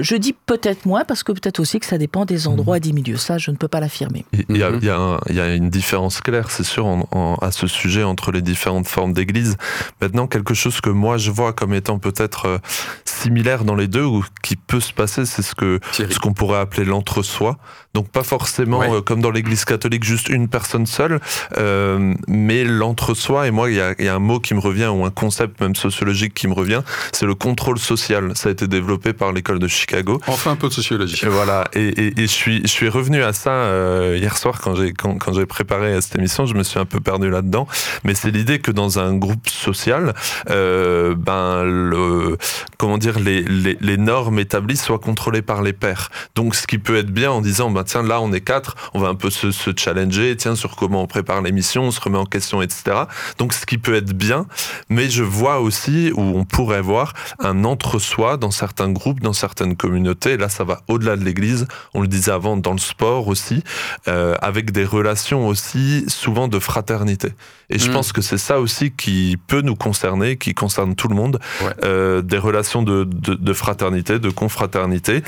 Speaker 4: Je dis peut-être moins parce que peut-être aussi que ça dépend des endroits et des milieux. Ça, je ne peux pas l'affirmer.
Speaker 3: Il y, a, il y a un- il y a une différence claire, c'est sûr, en- en- à ce sujet entre les différentes formes d'église. Maintenant, quelque chose que moi je vois comme étant peut-être euh, similaire dans les deux ou qui peut se passer, c'est ce que
Speaker 2: Thierry.
Speaker 3: ce qu'on pourrait appeler l'entre-soi. Donc pas forcément
Speaker 2: Ouais.
Speaker 3: euh, comme dans l'Église catholique juste une personne seule, euh, mais l'entre-soi. Et moi, il y a, y a un mot qui me revient ou un concept même sociologique qui me revient, c'est le contrôle social. Ça a été développé par l'école de Chicago.
Speaker 2: Enfin un peu de sociologie.
Speaker 3: Et voilà, et, et- et je, suis, je suis revenu à ça euh, hier soir quand j'ai quand, quand j'ai préparé cette émission, je me suis un peu perdu là-dedans. Mais c'est l'idée que dans un groupe social, euh, ben le comment dire les, normes établies soient contrôlées par les pairs. Donc ce qui peut être bien en disant ben tiens là on est quatre, on va un peu se, challenger, tiens sur comment on prépare l'émission, on se remet en question, etc. Donc ce qui peut être bien, mais je vois aussi où on pourrait voir un entre-soi dans certains groupes, dans certaines communautés. Là, ça va au-delà de l'Église. On le disait avant, dans le sport aussi, euh, avec des relations aussi souvent de fraternité. Et je
Speaker 2: Mm.
Speaker 3: pense que c'est ça aussi qui peut nous concerner, qui concerne tout le monde.
Speaker 2: Ouais.
Speaker 3: Euh, des relations de, de, de fraternité, de confraternité,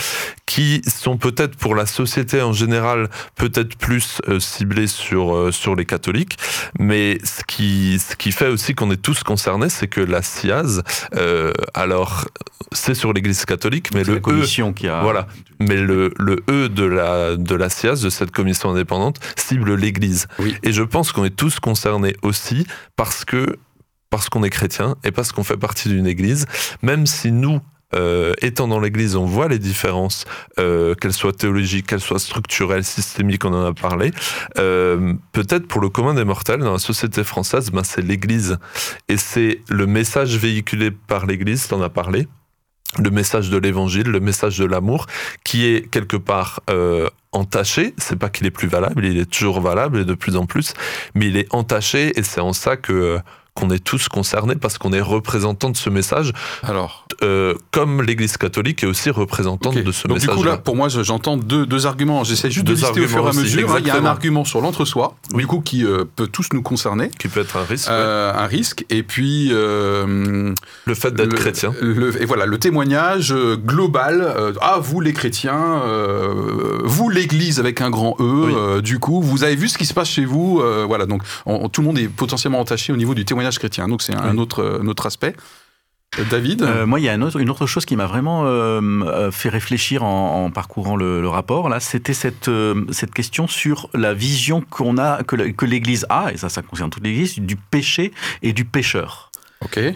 Speaker 3: qui sont peut-être pour la société en général peut-être plus euh, ciblées sur euh, sur les catholiques, mais ce qui ce qui fait aussi qu'on est tous concernés, c'est que la SIAZ, euh, alors c'est sur l'Église catholique, mais le
Speaker 5: la
Speaker 3: E
Speaker 5: commission qui a.
Speaker 3: voilà. Mais le, le E de la, de la SIAZ, de cette commission indépendante, cible l'Église.
Speaker 2: Oui.
Speaker 3: Et je pense qu'on est tous concernés aussi parce que parce qu'on est chrétien et parce qu'on fait partie d'une Église, même si nous, euh, étant dans l'Église, on voit les différences, euh, qu'elles soient théologiques, qu'elles soient structurelles, systémiques, on en a parlé. Euh, Peut-être pour le commun des mortels, dans la société française, ben, c'est l'Église. Et c'est le message véhiculé par l'Église, t'en as parlé, le message de l'évangile, le message de l'amour, qui est quelque part euh, entaché. C'est pas qu'il est plus valable, il est toujours valable et de plus en plus, mais il est entaché et c'est en ça que qu'on est tous concernés parce qu'on est représentant de ce message.
Speaker 2: Alors,
Speaker 3: euh, comme l'Église catholique est aussi représentante de ce
Speaker 2: donc du
Speaker 3: message.
Speaker 2: coup là, pour moi, je- j'entends deux, deux arguments. J'essaie juste
Speaker 3: Deux
Speaker 2: de lister au fur et à mesure. Il y a un argument sur l'entre-soi, du coup, qui euh, peut tous nous concerner.
Speaker 3: qui peut être un risque. ouais.
Speaker 2: Euh, un risque et puis
Speaker 3: le fait d'être chrétien.
Speaker 2: le- et voilà le témoignage global ah vous les chrétiens vous l'Église avec un grand E
Speaker 3: Oui.
Speaker 2: du coup vous avez vu ce qui se passe chez vous voilà donc on- tout le monde est potentiellement entaché au niveau du témoignage chrétien donc c'est un
Speaker 5: Oui.
Speaker 2: autre un autre aspect Euh, David
Speaker 5: Euh, moi, il y a autre- une autre chose qui m'a vraiment euh, fait réfléchir en, en parcourant le, le rapport. Là, c'était cette euh, cette question sur la vision qu'on a que l'Église a, et ça, ça concerne toute l'Église, du péché et du pécheur.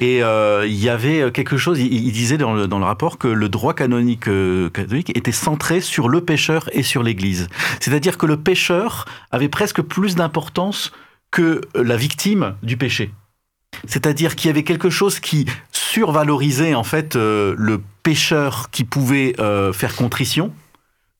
Speaker 5: Et il y avait quelque chose. Il, il disait dans le, dans le rapport que le droit canonique catholique était centré sur le pécheur et sur l'Église. C'est-à-dire que le pécheur avait presque plus d'importance que la victime du péché. C'est-à-dire qu'il y avait quelque chose qui survalorisait en fait euh, le pécheur qui pouvait euh, faire contrition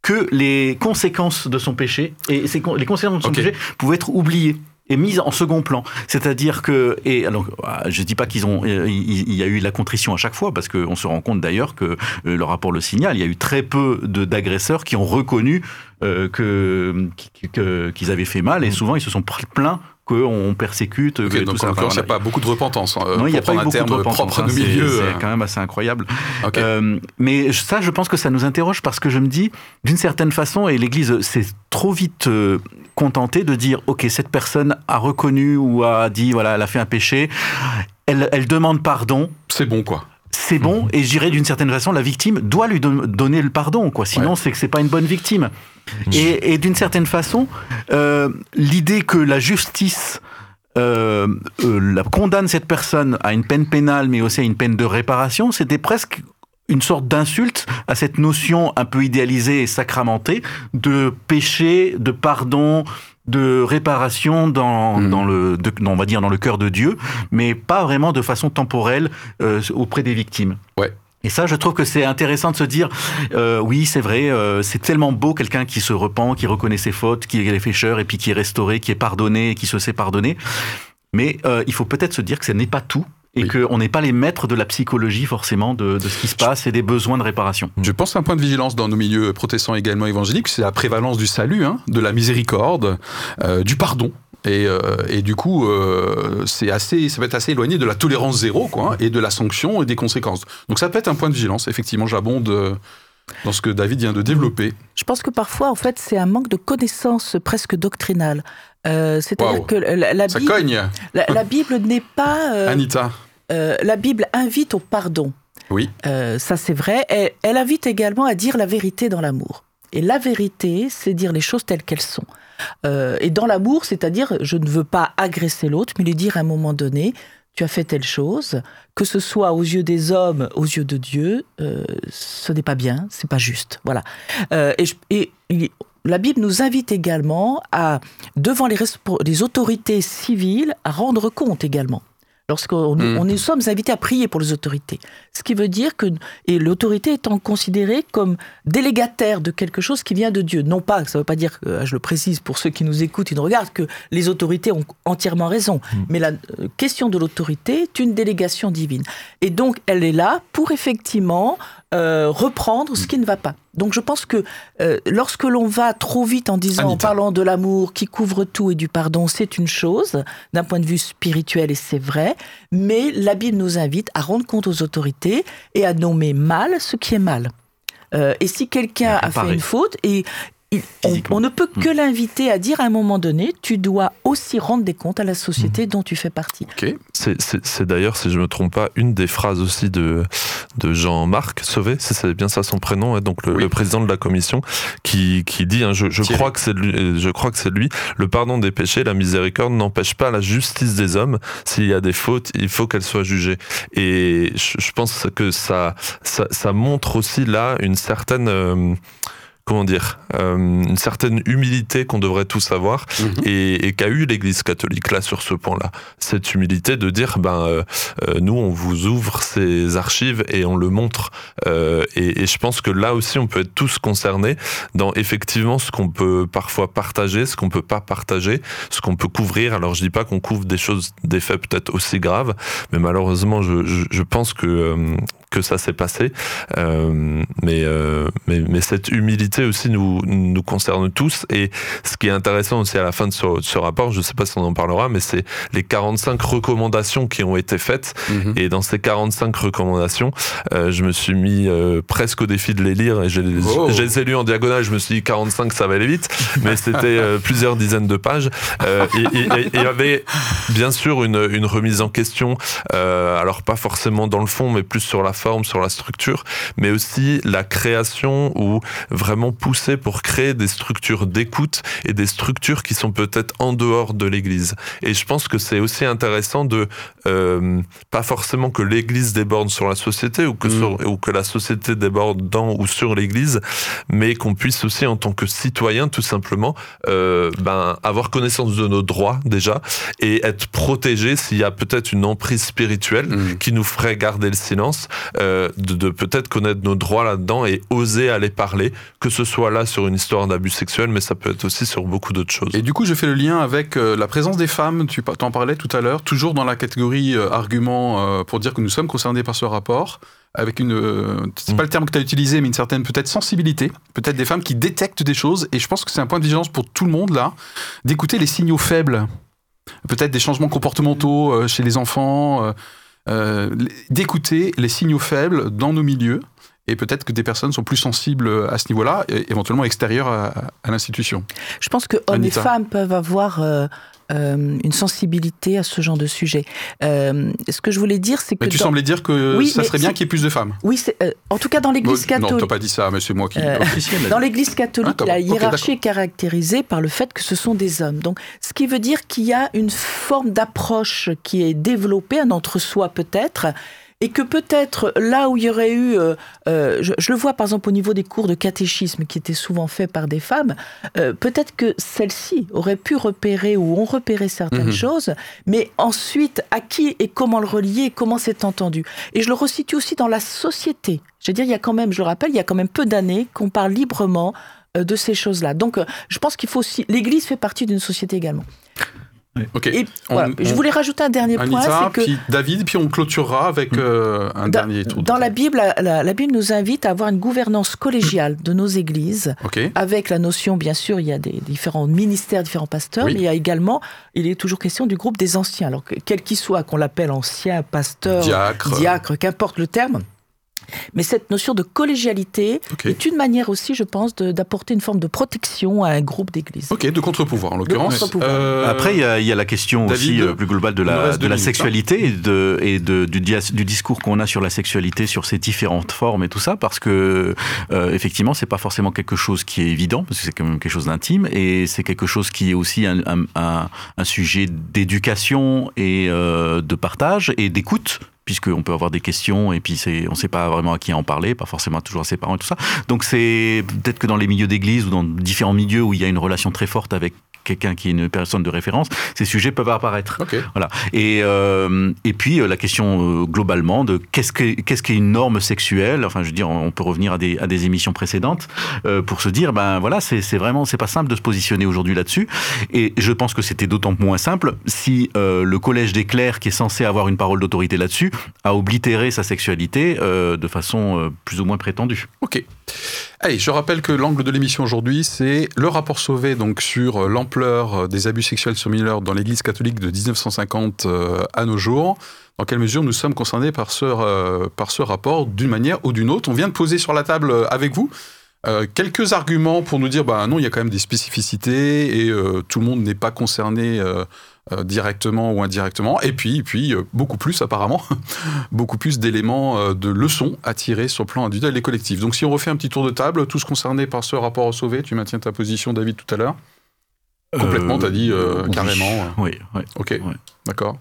Speaker 5: que les conséquences de son péché et les conséquences de son péché pouvaient être oubliées et mises en second plan. C'est-à-dire que et alors ah, je dis pas qu'ils ont euh, il y a eu la contrition à chaque fois parce qu'on se rend compte d'ailleurs que le rapport le signale, il y a eu très peu de d'agresseurs qui ont reconnu euh, que qui- que- qu'ils avaient fait mal et souvent ils se sont plaints qu'on persécute.
Speaker 2: Ok,
Speaker 5: que
Speaker 2: donc en l'occurrence, il n'y a pas beaucoup de repentance hein,
Speaker 5: non, il n'y a pas eu beaucoup de repentance. hein, c'est-
Speaker 2: euh,
Speaker 5: quand même assez incroyable. Euh, mais ça, je pense que ça nous interroge parce que je me dis, d'une certaine façon, et l'Église s'est trop vite euh, contentée de dire, ok, cette personne a reconnu ou a dit, voilà, elle a fait un péché, elle, elle demande pardon.
Speaker 2: c'est bon quoi
Speaker 5: C'est bon, et je dirais d'une certaine façon, la victime doit lui don- donner le pardon, quoi. Sinon,
Speaker 2: Ouais.
Speaker 5: c'est que c'est pas une bonne victime. Et, et d'une certaine façon, euh, l'idée que la justice euh, euh, la condamne cette personne à une peine pénale, mais aussi à une peine de réparation, c'était presque une sorte d'insulte à cette notion un peu idéalisée et sacramentée de péché, de pardon, de réparation dans, dans le, de- on va dire dans le cœur de Dieu, mais pas vraiment de façon temporelle euh, auprès des victimes.
Speaker 2: Ouais.
Speaker 5: Et ça, je trouve que c'est intéressant de se dire, euh, oui, c'est vrai, euh, c'est tellement beau quelqu'un qui se repent, qui reconnaît ses fautes, qui est pécheur, et puis qui est restauré, qui est pardonné, qui se sait pardonner. Mais euh, il faut peut-être se dire que ce n'est pas tout, et
Speaker 2: Oui.
Speaker 5: qu'on n'est pas les maîtres de la psychologie forcément de, de ce qui se passe et des besoins de réparation.
Speaker 2: Je pense à un point de vigilance dans nos milieux protestants également évangéliques, c'est la prévalence du salut, hein, de la miséricorde, euh, du pardon. Et, euh, et du coup, euh, c'est assez, ça peut être assez éloigné de la tolérance zéro, quoi, hein, et de la sanction et des conséquences. Donc ça peut être un point de vigilance. Effectivement, j'abonde euh, dans ce que David vient de développer.
Speaker 4: Je pense que parfois, en fait, c'est un manque de connaissances presque doctrinales. Euh, C'est-à-dire que la, la
Speaker 2: Ça
Speaker 4: Bible,
Speaker 2: cogne,
Speaker 4: la, la Bible n'est pas. euh,
Speaker 2: Anita.
Speaker 4: Euh, la Bible invite au pardon.
Speaker 2: Oui.
Speaker 4: Euh, ça, c'est vrai. Elle, elle invite également à dire la vérité dans l'amour. Et la vérité, c'est dire les choses telles qu'elles sont. Euh, et dans l'amour, c'est-à-dire, je ne veux pas agresser l'autre, mais lui dire à un moment donné, tu as fait telle chose, que ce soit aux yeux des hommes, aux yeux de Dieu, ce n'est pas bien, c'est pas juste. Voilà. Et, je- et il- la Bible nous invite également à, devant les autorités civiles, à rendre compte également. Lorsqu'on
Speaker 2: Mm.
Speaker 4: on nous sommes invités à prier pour les autorités. Ce qui veut dire que, et l'autorité étant considérée comme délégataire de quelque chose qui vient de Dieu. Non pas, ça ne veut pas dire, que, je le précise pour ceux qui nous écoutent et nous regardent, que les autorités ont entièrement raison. Mais la euh, question de l'autorité est une délégation divine. Et donc, elle est là pour effectivement euh, reprendre ce qui ne va pas. Donc, je pense que euh, lorsque l'on va trop vite en disant, en parlant de l'amour qui couvre tout et du pardon, c'est une chose, d'un point de vue spirituel, et c'est vrai, mais la Bible nous invite à rendre compte aux autorités et à nommer mal ce qui est mal. Euh, et si quelqu'un a fait une faute, et il- on, ne peut que l'inviter à dire à un moment donné, tu dois aussi rendre des comptes à la société dont tu fais partie.
Speaker 3: C'est- d'ailleurs, si je me trompe pas, une des phrases aussi de, de Jean-Marc Sauvé, c'est bien ça son prénom, hein, donc le,
Speaker 2: Oui.
Speaker 3: le président de la commission, qui, qui dit, hein, je, je
Speaker 2: Thierry.
Speaker 3: crois que c'est lui, euh, je crois que c'est lui, le pardon des péchés, la miséricorde n'empêche pas la justice des hommes. S'il y a des fautes, il faut qu'elles soient jugées. Et je, je pense que ça, ça, ça montre aussi là une certaine euh, comment dire, euh, une certaine humilité qu'on devrait tous avoir
Speaker 2: Mhm.
Speaker 3: et, et qu'a eu l'Église catholique là sur ce point-là. Cette humilité de dire, ben, euh, euh, nous, on vous ouvre ces archives et on le montre. Euh, et, et je pense que là aussi, on peut être tous concernés dans effectivement ce qu'on peut parfois partager, ce qu'on peut pas partager, ce qu'on peut couvrir. Alors, je dis pas qu'on couvre des choses, des faits peut-être aussi graves, mais malheureusement, je, je, je pense que euh, que ça s'est passé. Euh, mais, euh, mais mais cette humilité aussi nous nous concerne tous. Et ce qui est intéressant aussi à la fin de ce, de ce rapport, je sais pas si on en parlera, mais c'est les 45 recommandations qui ont été faites.
Speaker 2: Mhm.
Speaker 3: Et dans ces 45 recommandations, euh, je me suis mis presque au défi de les lire et je les,
Speaker 2: Oh.
Speaker 3: je les ai lus en diagonale. Je me suis dit 45, ça va aller vite, mais c'était plusieurs dizaines de pages. Et il y avait bien sûr une, une remise en question, alors pas forcément dans le fond, mais plus sur la forme, sur la structure, mais aussi la création ou vraiment pousser pour créer des structures d'écoute et des structures qui sont peut-être en dehors de l'Église. Et je pense que c'est aussi intéressant de euh, pas forcément que l'Église déborde sur la société ou que,
Speaker 2: Mm.
Speaker 3: sur- ou que la société déborde dans ou sur l'Église, mais qu'on puisse aussi en tant que citoyen tout simplement euh, ben, avoir connaissance de nos droits déjà et être protégé s'il y a peut-être une emprise spirituelle
Speaker 2: Mhm.
Speaker 3: qui nous ferait garder le silence, euh, de, de peut-être connaître nos droits là-dedans et oser aller parler, que ce soit là sur une histoire d'abus sexuel, mais ça peut être aussi sur beaucoup d'autres choses.
Speaker 2: Et du coup, je fais le lien avec euh, la présence des femmes, tu t'en parlais tout à l'heure, toujours dans la catégorie euh, argument pour dire que nous sommes concernés par ce rapport, avec une, euh, c'est
Speaker 3: Mm.
Speaker 2: pas le terme que tu as utilisé, mais une certaine peut-être sensibilité, peut-être des femmes qui détectent des choses, et je pense que c'est un point de vigilance pour tout le monde là, d'écouter les signaux faibles, peut-être des changements comportementaux euh, chez les enfants, euh, euh, d'écouter les signaux faibles dans nos milieux. Et peut-être que des personnes sont plus sensibles à ce niveau-là, et éventuellement extérieures à, à l'institution.
Speaker 4: Je pense que hommes et femmes peuvent avoir euh, euh, une sensibilité à ce genre de sujet. Euh, ce que je voulais dire, c'est que
Speaker 2: Mais tu
Speaker 4: dans-
Speaker 2: semblais dire que
Speaker 4: Oui,
Speaker 2: ça serait bien qu'il y ait plus de femmes.
Speaker 4: oui, euh, en tout cas dans l'Église
Speaker 2: Bon, Non,
Speaker 4: catholique.
Speaker 2: t'as pas dit ça, mais c'est moi qui.
Speaker 4: Euh. Dans l'Église catholique,
Speaker 2: Ah,
Speaker 4: la hiérarchie est caractérisée par le fait que ce sont des hommes. Donc, ce qui veut dire qu'il y a une forme d'approche qui est développée, un entre-soi peut-être, et que peut-être là où il y aurait eu, euh, euh, je, je le vois par exemple au niveau des cours de catéchisme qui étaient souvent faits par des femmes, euh, peut-être que celles-ci auraient pu repérer ou ont repéré certaines
Speaker 2: Mhm.
Speaker 4: choses, mais ensuite à qui et comment le relier, et comment c'est entendu. Et je le resitue aussi dans la société. Je veux dire, il y a quand même, je le rappelle, il y a quand même peu d'années qu'on parle librement de ces choses-là. Donc, je pense qu'il faut aussi. L'Église fait partie d'une société également.
Speaker 2: Ok.
Speaker 4: Et
Speaker 2: On-
Speaker 4: voilà.
Speaker 2: on-
Speaker 4: je voulais rajouter un dernier point,
Speaker 2: Anita,
Speaker 4: c'est que
Speaker 2: puis David, puis on clôturera avec euh, un
Speaker 4: dans,
Speaker 2: dernier tour.
Speaker 4: dans la. Bible, la, Bible nous invite à avoir une gouvernance collégiale de nos églises. Avec la notion, bien sûr, il y a des différents ministères, différents pasteurs,
Speaker 2: Oui.
Speaker 4: mais il y a également, il est toujours question du groupe des anciens. Alors, que- quel qu'il soit, qu'on l'appelle ancien, pasteur,
Speaker 2: Diacre.
Speaker 4: diacre, qu'importe le terme. Mais cette notion de collégialité est une manière aussi, je pense, d'apporter une forme de protection à un groupe d'églises.
Speaker 2: Ok, de contre-pouvoir en l'occurrence.
Speaker 4: contre-pouvoir.
Speaker 2: Euh,
Speaker 5: Après, il y, a- il y a la question
Speaker 2: David,
Speaker 5: aussi euh, plus globale de la, de
Speaker 2: minutes,
Speaker 5: sexualité et, de, et de, du, dia- du discours qu'on a sur la sexualité, sur ses différentes formes et tout ça, parce que euh, effectivement, c'est pas forcément quelque chose qui est évident, parce que c'est quand même quelque chose d'intime, et c'est quelque chose qui est aussi un, un, un- un sujet d'éducation et euh, de partage et d'écoute puisqu'on peut avoir des questions et puis on ne sait pas vraiment à qui en parler, pas forcément toujours à ses parents et tout ça. Donc c'est peut-être que dans les milieux d'église ou dans différents milieux où il y a une relation très forte avec quelqu'un qui est une personne de référence, ces sujets peuvent apparaître. Voilà. Et, euh, et puis euh, la question euh, globalement de qu'est-ce que qu'est-ce qu'est une norme sexuelle? Enfin, je veux dire, on peut revenir à des, à des émissions précédentes euh, pour se dire, ben voilà, c'est vraiment c'est pas simple de se positionner aujourd'hui là-dessus. Et je pense que c'était d'autant moins simple si le collège des clercs, qui est censé avoir une parole d'autorité là-dessus, a oblitéré sa sexualité de façon plus ou moins prétendue.
Speaker 2: Ok. Allez, je rappelle que l'angle de l'émission aujourd'hui, c'est le rapport Sauvé donc sur euh, euh, des abus sexuels sur mineurs dans l'Église catholique de 1950 euh, à nos jours. Dans quelle mesure nous sommes concernés par ce, euh, par ce rapport d'une manière ou d'une autre? On vient de poser sur la table avec vous quelques arguments pour nous dire, bah non, il y a quand même des spécificités et tout le monde n'est pas concerné directement ou indirectement. Et puis, et puis beaucoup plus apparemment, beaucoup plus d'éléments de leçons à tirer sur le plan individuel et collectif. Donc si on refait un petit tour de table, tous concernés par ce rapport au sauvé, tu maintiens ta position David tout à l'heure Complètement,
Speaker 5: Euh,
Speaker 2: t'as dit euh,
Speaker 5: oui.
Speaker 2: carrément.
Speaker 5: Oui, oui.
Speaker 2: Ok, d'accord.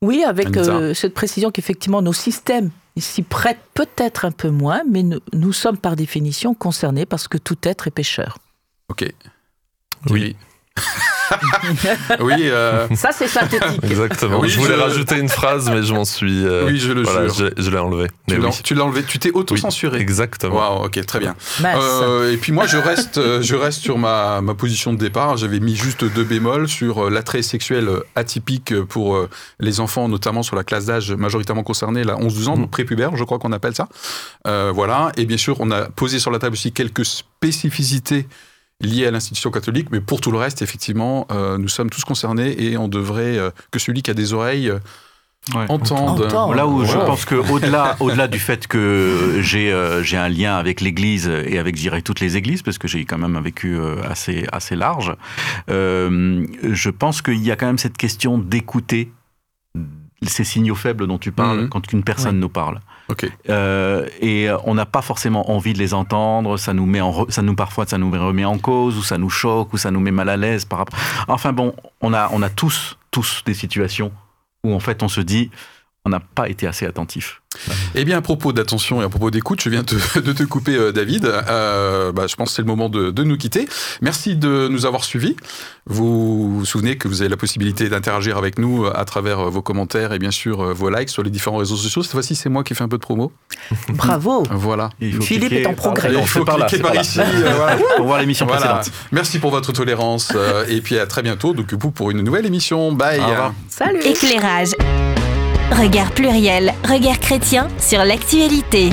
Speaker 4: Oui, avec euh, cette précision qu'effectivement nos systèmes s'y prêtent peut-être un peu moins, mais nous, nous sommes par définition concernés parce que tout être est pécheur.
Speaker 2: Ok.
Speaker 3: Oui.
Speaker 2: oui, euh,
Speaker 4: Ça, c'est synthétique.
Speaker 3: Exactement.
Speaker 2: Oui,
Speaker 3: je voulais
Speaker 2: je-
Speaker 3: rajouter une phrase, mais je m'en suis. euh,
Speaker 2: oui, je le
Speaker 3: voilà,
Speaker 2: jure.
Speaker 3: je, je l'ai enlevé.
Speaker 2: Tu l'as
Speaker 3: oui.
Speaker 2: tu l'as enlevé, tu t'es auto-censuré.
Speaker 3: Exactement.
Speaker 2: Waouh, ok, très bien. Euh, et puis moi, je reste, je reste sur ma, ma position de départ. J'avais mis juste deux bémols sur l'attrait sexuel atypique pour les enfants, notamment sur la classe d'âge majoritairement concernée, la 11-12 ans,
Speaker 3: Mm.
Speaker 2: donc prépubère, je crois qu'on appelle ça. Euh, voilà. Et bien sûr, on a posé sur la table aussi quelques spécificités liées à l'institution catholique, mais pour tout le reste, effectivement, euh, nous sommes tous concernés et on devrait euh, que celui qui a des oreilles euh,
Speaker 5: Ouais.
Speaker 2: entende.
Speaker 4: Entende.
Speaker 5: Là où je pense que au-delà, au-delà du fait que j'ai euh, j'ai un lien avec l'Église et avec, je dirais, toutes les églises, parce que j'ai quand même un vécu euh, assez assez large, euh, je pense qu'il y a quand même cette question d'écouter ces signaux faibles dont tu parles
Speaker 2: Mhm.
Speaker 5: quand une personne nous parle. Euh, et euh, on n'a pas forcément envie de les entendre. Ça nous met ça nous parfois, ça nous remet en cause, ou ça nous choque, ou ça nous met mal à l'aise par rapport. Enfin bon, on a, on a tous, tous des situations où en fait on se dit, on n'a pas été assez attentif.
Speaker 2: Eh bien, à propos d'attention et à propos d'écoute, je viens te- de te couper, euh, David. Euh, bah, je pense que c'est le moment de, de nous quitter. Merci de nous avoir suivis. Vous vous souvenez que vous avez la possibilité d'interagir avec nous euh, à travers vos commentaires et bien sûr vos likes sur les différents réseaux sociaux. Cette fois-ci, c'est moi qui fais un peu de promo.
Speaker 4: Bravo.
Speaker 2: Voilà.
Speaker 4: Philippe
Speaker 5: cliquer
Speaker 4: est en progrès.
Speaker 2: Il faut
Speaker 5: c'est par là,
Speaker 2: cliquer
Speaker 5: par là.
Speaker 2: ici. euh, voilà.
Speaker 5: Pour voir l'émission
Speaker 2: Voilà.
Speaker 5: précédente.
Speaker 2: Merci pour votre tolérance euh, et puis à très bientôt. Donc, vous pour une nouvelle émission. Bye.
Speaker 5: Au revoir.
Speaker 4: Salut.
Speaker 1: Éclairage. Regard pluriel, regard chrétien sur l'actualité.